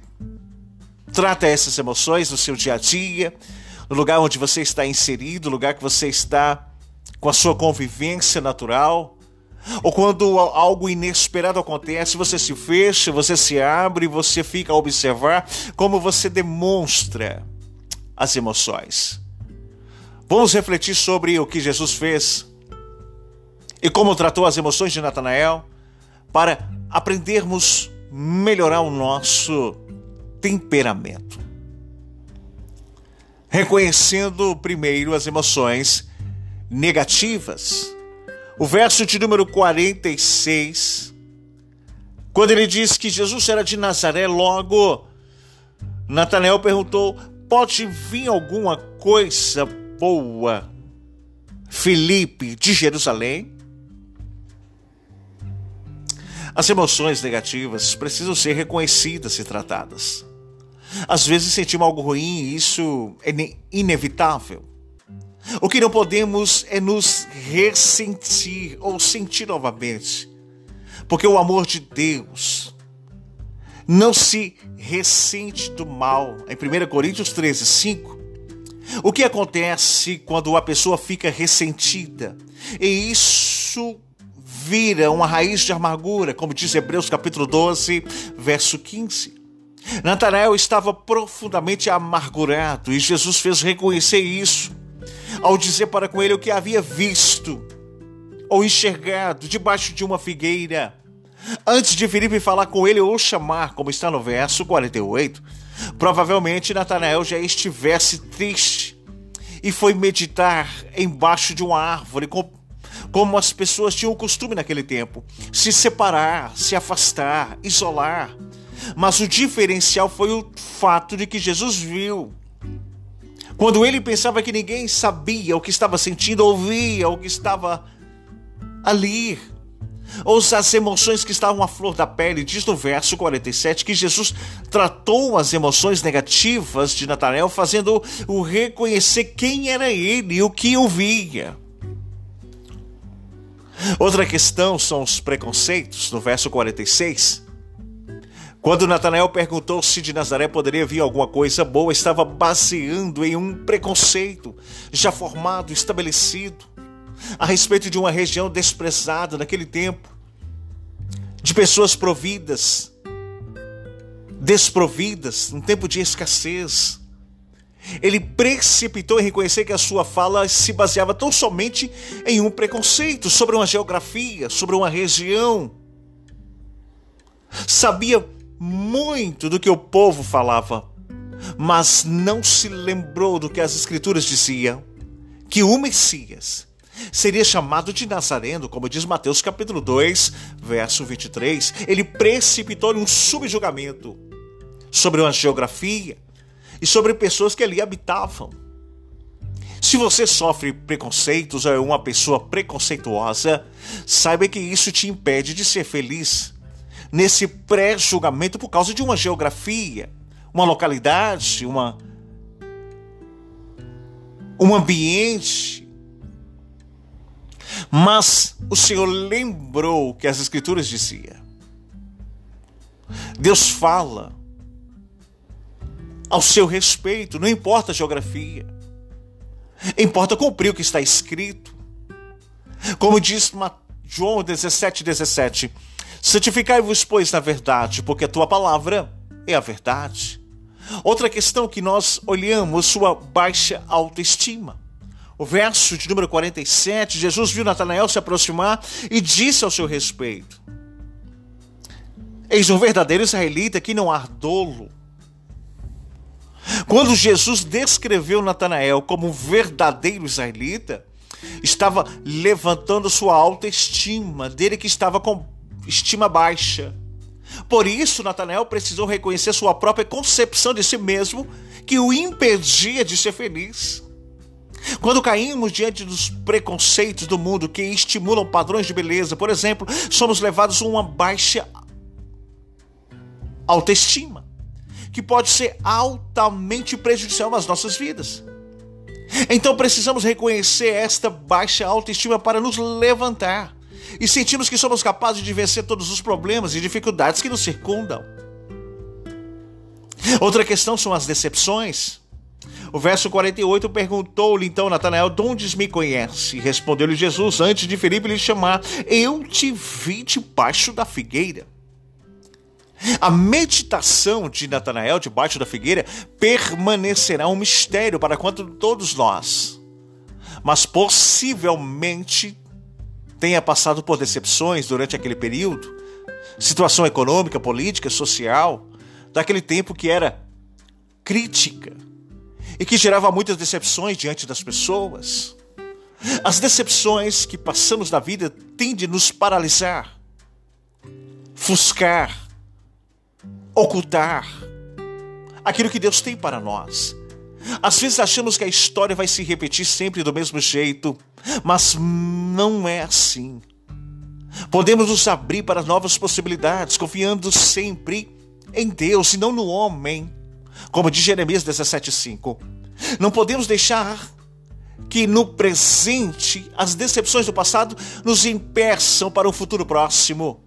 trata essas emoções no seu dia a dia, no lugar onde você está inserido, no lugar que você está com a sua convivência natural? Ou quando algo inesperado acontece, você se fecha, você se abre, você fica a observar como você demonstra as emoções. Vamos refletir sobre o que Jesus fez e como tratou as emoções de Natanael para aprendermos melhorar o nosso temperamento. Reconhecendo primeiro as emoções negativas o verso de número 46, quando ele diz que Jesus era de Nazaré, logo Natanael perguntou: Pode vir alguma coisa boa, Felipe, de Jerusalém? As emoções negativas precisam ser reconhecidas e tratadas. Às vezes sentimos algo ruim e isso é inevitável. O que não podemos é nos ressentir ou sentir novamente. Porque o amor de Deus não se ressente do mal. Em 1 Coríntios 13, 5. O que acontece quando a pessoa fica ressentida? E isso vira uma raiz de amargura, como diz Hebreus capítulo 12, verso 15. Natanael estava profundamente amargurado e Jesus fez reconhecer isso ao dizer para com ele o que havia visto ou enxergado debaixo de uma figueira. Antes de Filipe falar com ele ou chamar, como está no verso 48, provavelmente Natanael já estivesse triste e foi meditar embaixo de uma árvore, como as pessoas tinham o costume naquele tempo, se separar, se afastar, isolar. Mas o diferencial foi o fato de que Jesus viu Quando ele pensava que ninguém sabia o que estava sentindo, ouvia o que estava ali, ou as emoções que estavam à flor da pele, diz no verso 47 que Jesus tratou as emoções negativas de Natanael, fazendo-o reconhecer quem era ele e o que ouvia. Outra questão são os preconceitos, no verso 46. Quando Natanael perguntou se de Nazaré poderia vir alguma coisa boa, estava baseando em um preconceito já formado, estabelecido, a respeito de uma região desprezada naquele tempo, de pessoas providas, desprovidas, um tempo de escassez. Ele precipitou em reconhecer que a sua fala se baseava tão somente em um preconceito sobre uma geografia, sobre uma região. Sabia muito do que o povo falava, mas não se lembrou do que as Escrituras diziam: que o Messias seria chamado de Nazareno, como diz Mateus capítulo 2, verso 23. Ele precipitou um subjugamento sobre uma geografia e sobre pessoas que ali habitavam. Se você sofre preconceitos ou é uma pessoa preconceituosa, saiba que isso te impede de ser feliz nesse pré-julgamento por causa de uma geografia, uma localidade, uma um ambiente. Mas o Senhor lembrou que as escrituras diziam. Deus fala ao seu respeito, não importa a geografia. Importa cumprir o que está escrito. Como diz João 17, 17: Santificai-vos, pois, na verdade, porque a tua palavra é a verdade. Outra questão que nós olhamos, sua baixa autoestima. O verso de número 47, Jesus viu Natanael se aproximar e disse ao seu respeito: Eis um verdadeiro israelita que não há dolo. Quando Jesus descreveu Natanael como um verdadeiro israelita, estava levantando sua autoestima dele que estava com estima baixa. Por isso, Natanael precisou reconhecer sua própria concepção de si mesmo, que o impedia de ser feliz. Quando caímos diante dos preconceitos do mundo que estimulam padrões de beleza, por exemplo, somos levados a uma baixa autoestima, que pode ser altamente prejudicial nas nossas vidas. Então precisamos reconhecer esta baixa autoestima para nos levantar e sentimos que somos capazes de vencer todos os problemas e dificuldades que nos circundam. Outra questão são as decepções. O verso 48 perguntou-lhe então Natanael: De onde me conhece? Respondeu-lhe Jesus, antes de Felipe lhe chamar: Eu te vi debaixo da figueira. A meditação de Natanael debaixo da figueira permanecerá um mistério para quanto todos nós. Mas possivelmente tenha passado por decepções durante aquele período, situação econômica, política, social, daquele tempo que era crítica e que gerava muitas decepções diante das pessoas. As decepções que passamos na vida tendem a nos paralisar, fuscar, ocultar aquilo que Deus tem para nós. Às vezes achamos que a história vai se repetir sempre do mesmo jeito, mas não é assim. Podemos nos abrir para novas possibilidades, confiando sempre em Deus e não no homem. Como diz Jeremias 17,5. Não podemos deixar que no presente as decepções do passado nos impeçam para um futuro próximo.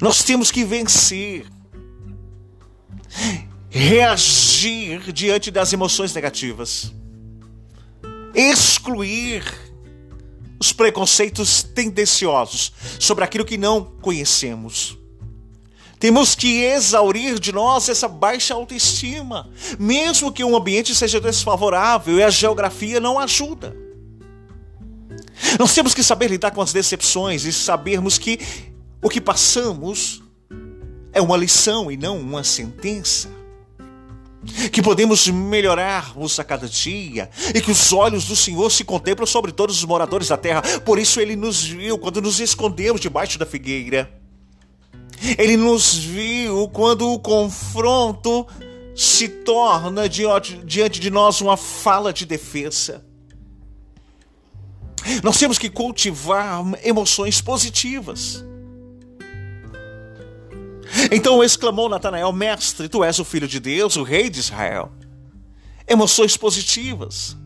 Nós temos que vencer reagir diante das emoções negativas, excluir os preconceitos tendenciosos sobre aquilo que não conhecemos. Temos que exaurir de nós essa baixa autoestima, mesmo que um ambiente seja desfavorável e a geografia não ajuda. Nós temos que saber lidar com as decepções e sabermos que o que passamos é uma lição e não uma sentença que podemos melhorarmos a cada dia e que os olhos do Senhor se contemplam sobre todos os moradores da terra. Por isso ele nos viu quando nos escondemos debaixo da figueira. Ele nos viu quando o confronto se torna diante de nós uma fala de defesa. Nós temos que cultivar emoções positivas. Então exclamou Natanael: Mestre, tu és o filho de Deus, o rei de Israel. Emoções positivas.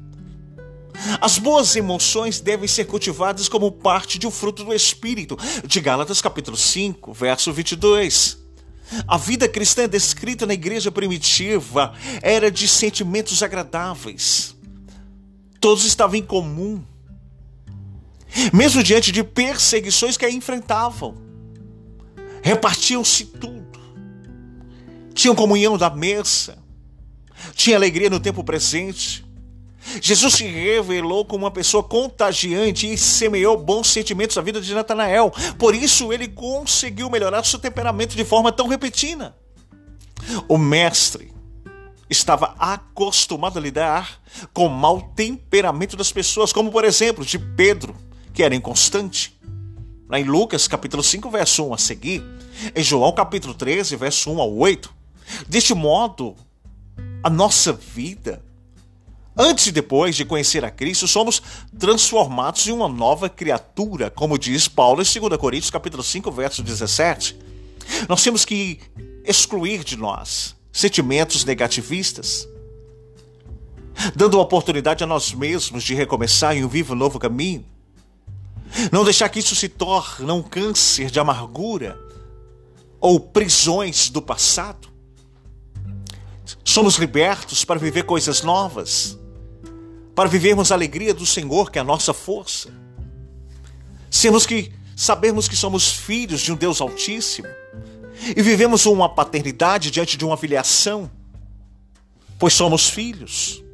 As boas emoções devem ser cultivadas como parte de um fruto do Espírito, de Gálatas capítulo 5, verso 22. A vida cristã descrita na igreja primitiva era de sentimentos agradáveis. Todos estavam em comum, mesmo diante de perseguições que a enfrentavam. Repartiam-se tudo, tinham comunhão da mesa, tinha alegria no tempo presente, Jesus se revelou como uma pessoa contagiante e semeou bons sentimentos na vida de Natanael. Por isso ele conseguiu melhorar seu temperamento de forma tão repentina. O mestre estava acostumado a lidar com o mau temperamento das pessoas, como por exemplo de Pedro, que era inconstante. Em Lucas capítulo 5, verso 1 a seguir, em João capítulo 13, verso 1 ao 8. Deste modo, a nossa vida Antes e depois de conhecer a Cristo, somos transformados em uma nova criatura, como diz Paulo em 2 Coríntios capítulo 5, verso 17. Nós temos que excluir de nós sentimentos negativistas, dando a oportunidade a nós mesmos de recomeçar em um vivo novo caminho. Não deixar que isso se torne um câncer de amargura ou prisões do passado. Somos libertos para viver coisas novas para vivermos a alegria do Senhor, que é a nossa força. Sermos que sabemos que somos filhos de um Deus Altíssimo e vivemos uma paternidade diante de uma filiação, pois somos filhos.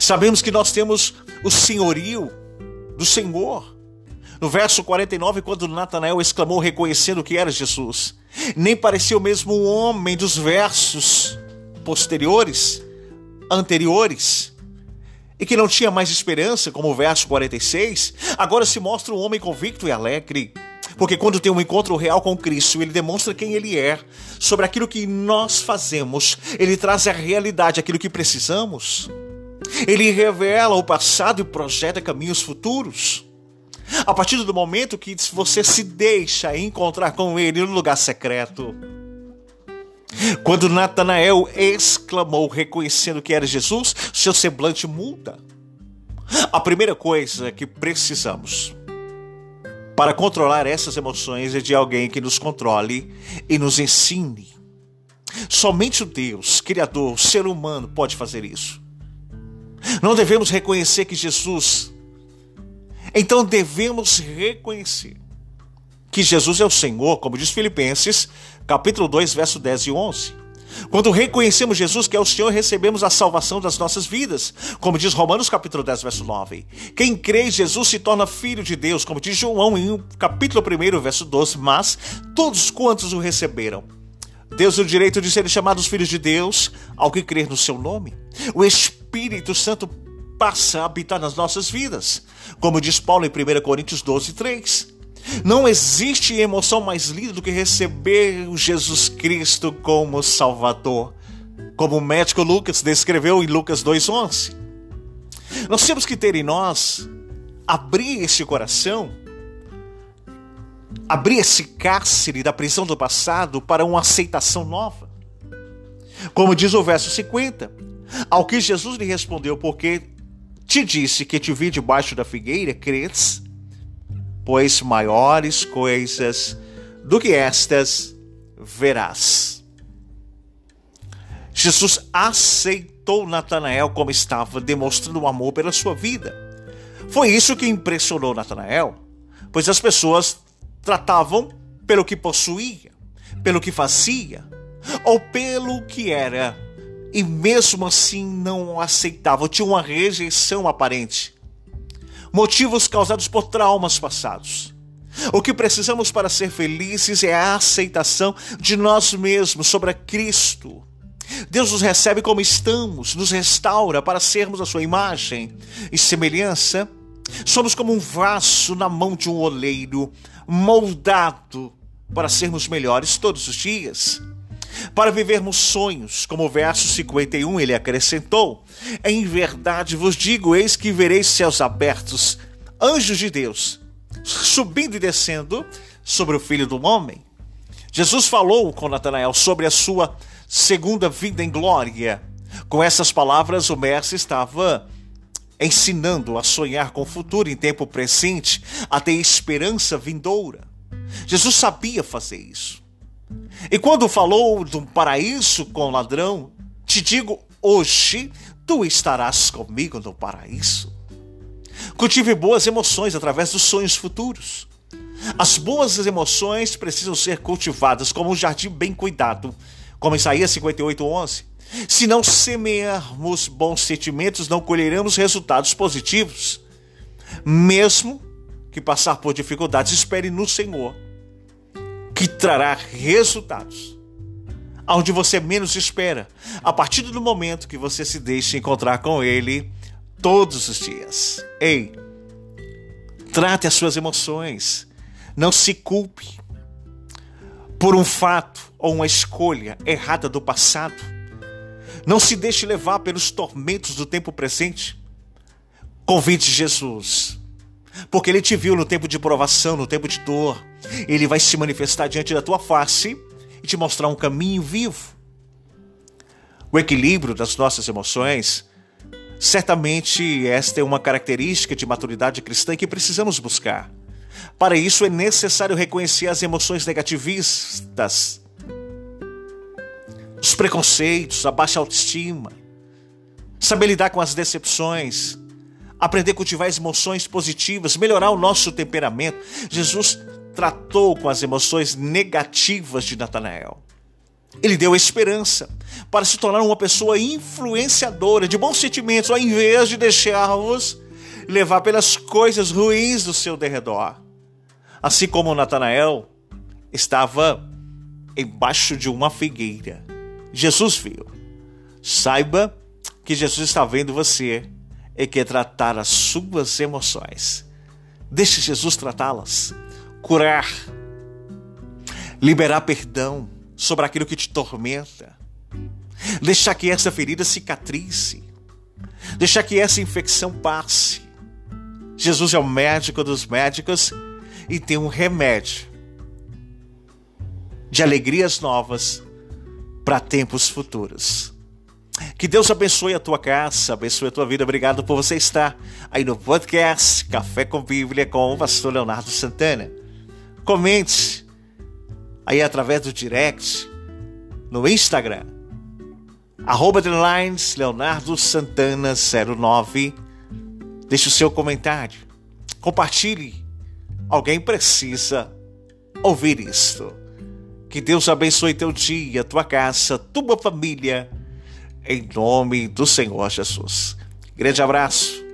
Sabemos que nós temos o senhorio do Senhor. No verso 49, quando Natanael exclamou reconhecendo que era Jesus, nem parecia o mesmo homem dos versos posteriores, anteriores e que não tinha mais esperança, como o verso 46, agora se mostra um homem convicto e alegre. Porque quando tem um encontro real com Cristo, ele demonstra quem ele é, sobre aquilo que nós fazemos, ele traz a realidade, aquilo que precisamos. Ele revela o passado e projeta caminhos futuros. A partir do momento que você se deixa encontrar com ele no lugar secreto, quando Natanael exclamou, reconhecendo que era Jesus, seu semblante muda. A primeira coisa que precisamos para controlar essas emoções é de alguém que nos controle e nos ensine. Somente o Deus, Criador, ser humano, pode fazer isso. Não devemos reconhecer que Jesus. Então devemos reconhecer que Jesus é o Senhor, como diz Filipenses, capítulo 2, verso 10 e 11. Quando reconhecemos Jesus que é o Senhor, recebemos a salvação das nossas vidas, como diz Romanos capítulo 10, verso 9. Quem crê em Jesus se torna filho de Deus, como diz João em capítulo 1, verso 12, mas todos quantos o receberam, Deus o direito de serem chamados filhos de Deus ao que crer no seu nome. O Espírito Santo passa a habitar nas nossas vidas, como diz Paulo em 1 Coríntios 12, 3. Não existe emoção mais linda do que receber Jesus Cristo como Salvador, como o médico Lucas descreveu em Lucas 2:11. Nós temos que ter em nós abrir esse coração, abrir esse cárcere da prisão do passado para uma aceitação nova. Como diz o verso 50, ao que Jesus lhe respondeu, porque te disse que te vi debaixo da figueira, crês? pois maiores coisas do que estas verás. Jesus aceitou Natanael como estava, demonstrando o amor pela sua vida. Foi isso que impressionou Natanael, pois as pessoas tratavam pelo que possuía, pelo que fazia, ou pelo que era, e mesmo assim não o aceitavam, tinha uma rejeição aparente motivos causados por traumas passados. O que precisamos para ser felizes é a aceitação de nós mesmos sobre Cristo. Deus nos recebe como estamos, nos restaura para sermos a sua imagem e semelhança. Somos como um vaso na mão de um oleiro, moldado para sermos melhores todos os dias. Para vivermos sonhos, como o verso 51 ele acrescentou: Em verdade vos digo, eis que vereis céus abertos, anjos de Deus, subindo e descendo sobre o filho do homem. Jesus falou com Natanael sobre a sua segunda vinda em glória. Com essas palavras, o mestre estava ensinando a sonhar com o futuro em tempo presente, a ter esperança vindoura. Jesus sabia fazer isso. E quando falou um paraíso com o ladrão, te digo hoje, tu estarás comigo no paraíso. Cultive boas emoções através dos sonhos futuros. As boas emoções precisam ser cultivadas como um jardim bem cuidado, como Isaías 58, 11. Se não semearmos bons sentimentos, não colheremos resultados positivos. Mesmo que passar por dificuldades, espere no Senhor, que trará resultados. Onde você menos espera, a partir do momento que você se deixa encontrar com Ele todos os dias. Ei, trate as suas emoções, não se culpe por um fato ou uma escolha errada do passado não se deixe levar pelos tormentos do tempo presente. Convide Jesus, porque Ele te viu no tempo de provação, no tempo de dor. Ele vai se manifestar diante da tua face e te mostrar um caminho vivo. O equilíbrio das nossas emoções, certamente esta é uma característica de maturidade cristã que precisamos buscar. Para isso é necessário reconhecer as emoções negativistas os preconceitos, a baixa autoestima, saber lidar com as decepções, aprender a cultivar as emoções positivas, melhorar o nosso temperamento. Jesus tratou com as emoções negativas de Natanael. Ele deu esperança para se tornar uma pessoa influenciadora de bons sentimentos, ao invés de deixar-vos levar pelas coisas ruins do seu derredor. Assim como Natanael estava embaixo de uma figueira Jesus viu. Saiba que Jesus está vendo você e quer tratar as suas emoções. Deixe Jesus tratá-las, curar, liberar perdão sobre aquilo que te tormenta. Deixar que essa ferida cicatrize. Deixar que essa infecção passe. Jesus é o médico dos médicos e tem um remédio de alegrias novas para tempos futuros. Que Deus abençoe a tua casa, abençoe a tua vida. Obrigado por você estar aí no podcast Café com Bíblia com o pastor Leonardo Santana. Comente aí através do direct no Instagram. Arroba Leonardo Santana 09. Deixe o seu comentário. Compartilhe. Alguém precisa ouvir isto. Que Deus abençoe teu dia, tua casa, tua família, em nome do Senhor Jesus. Grande abraço.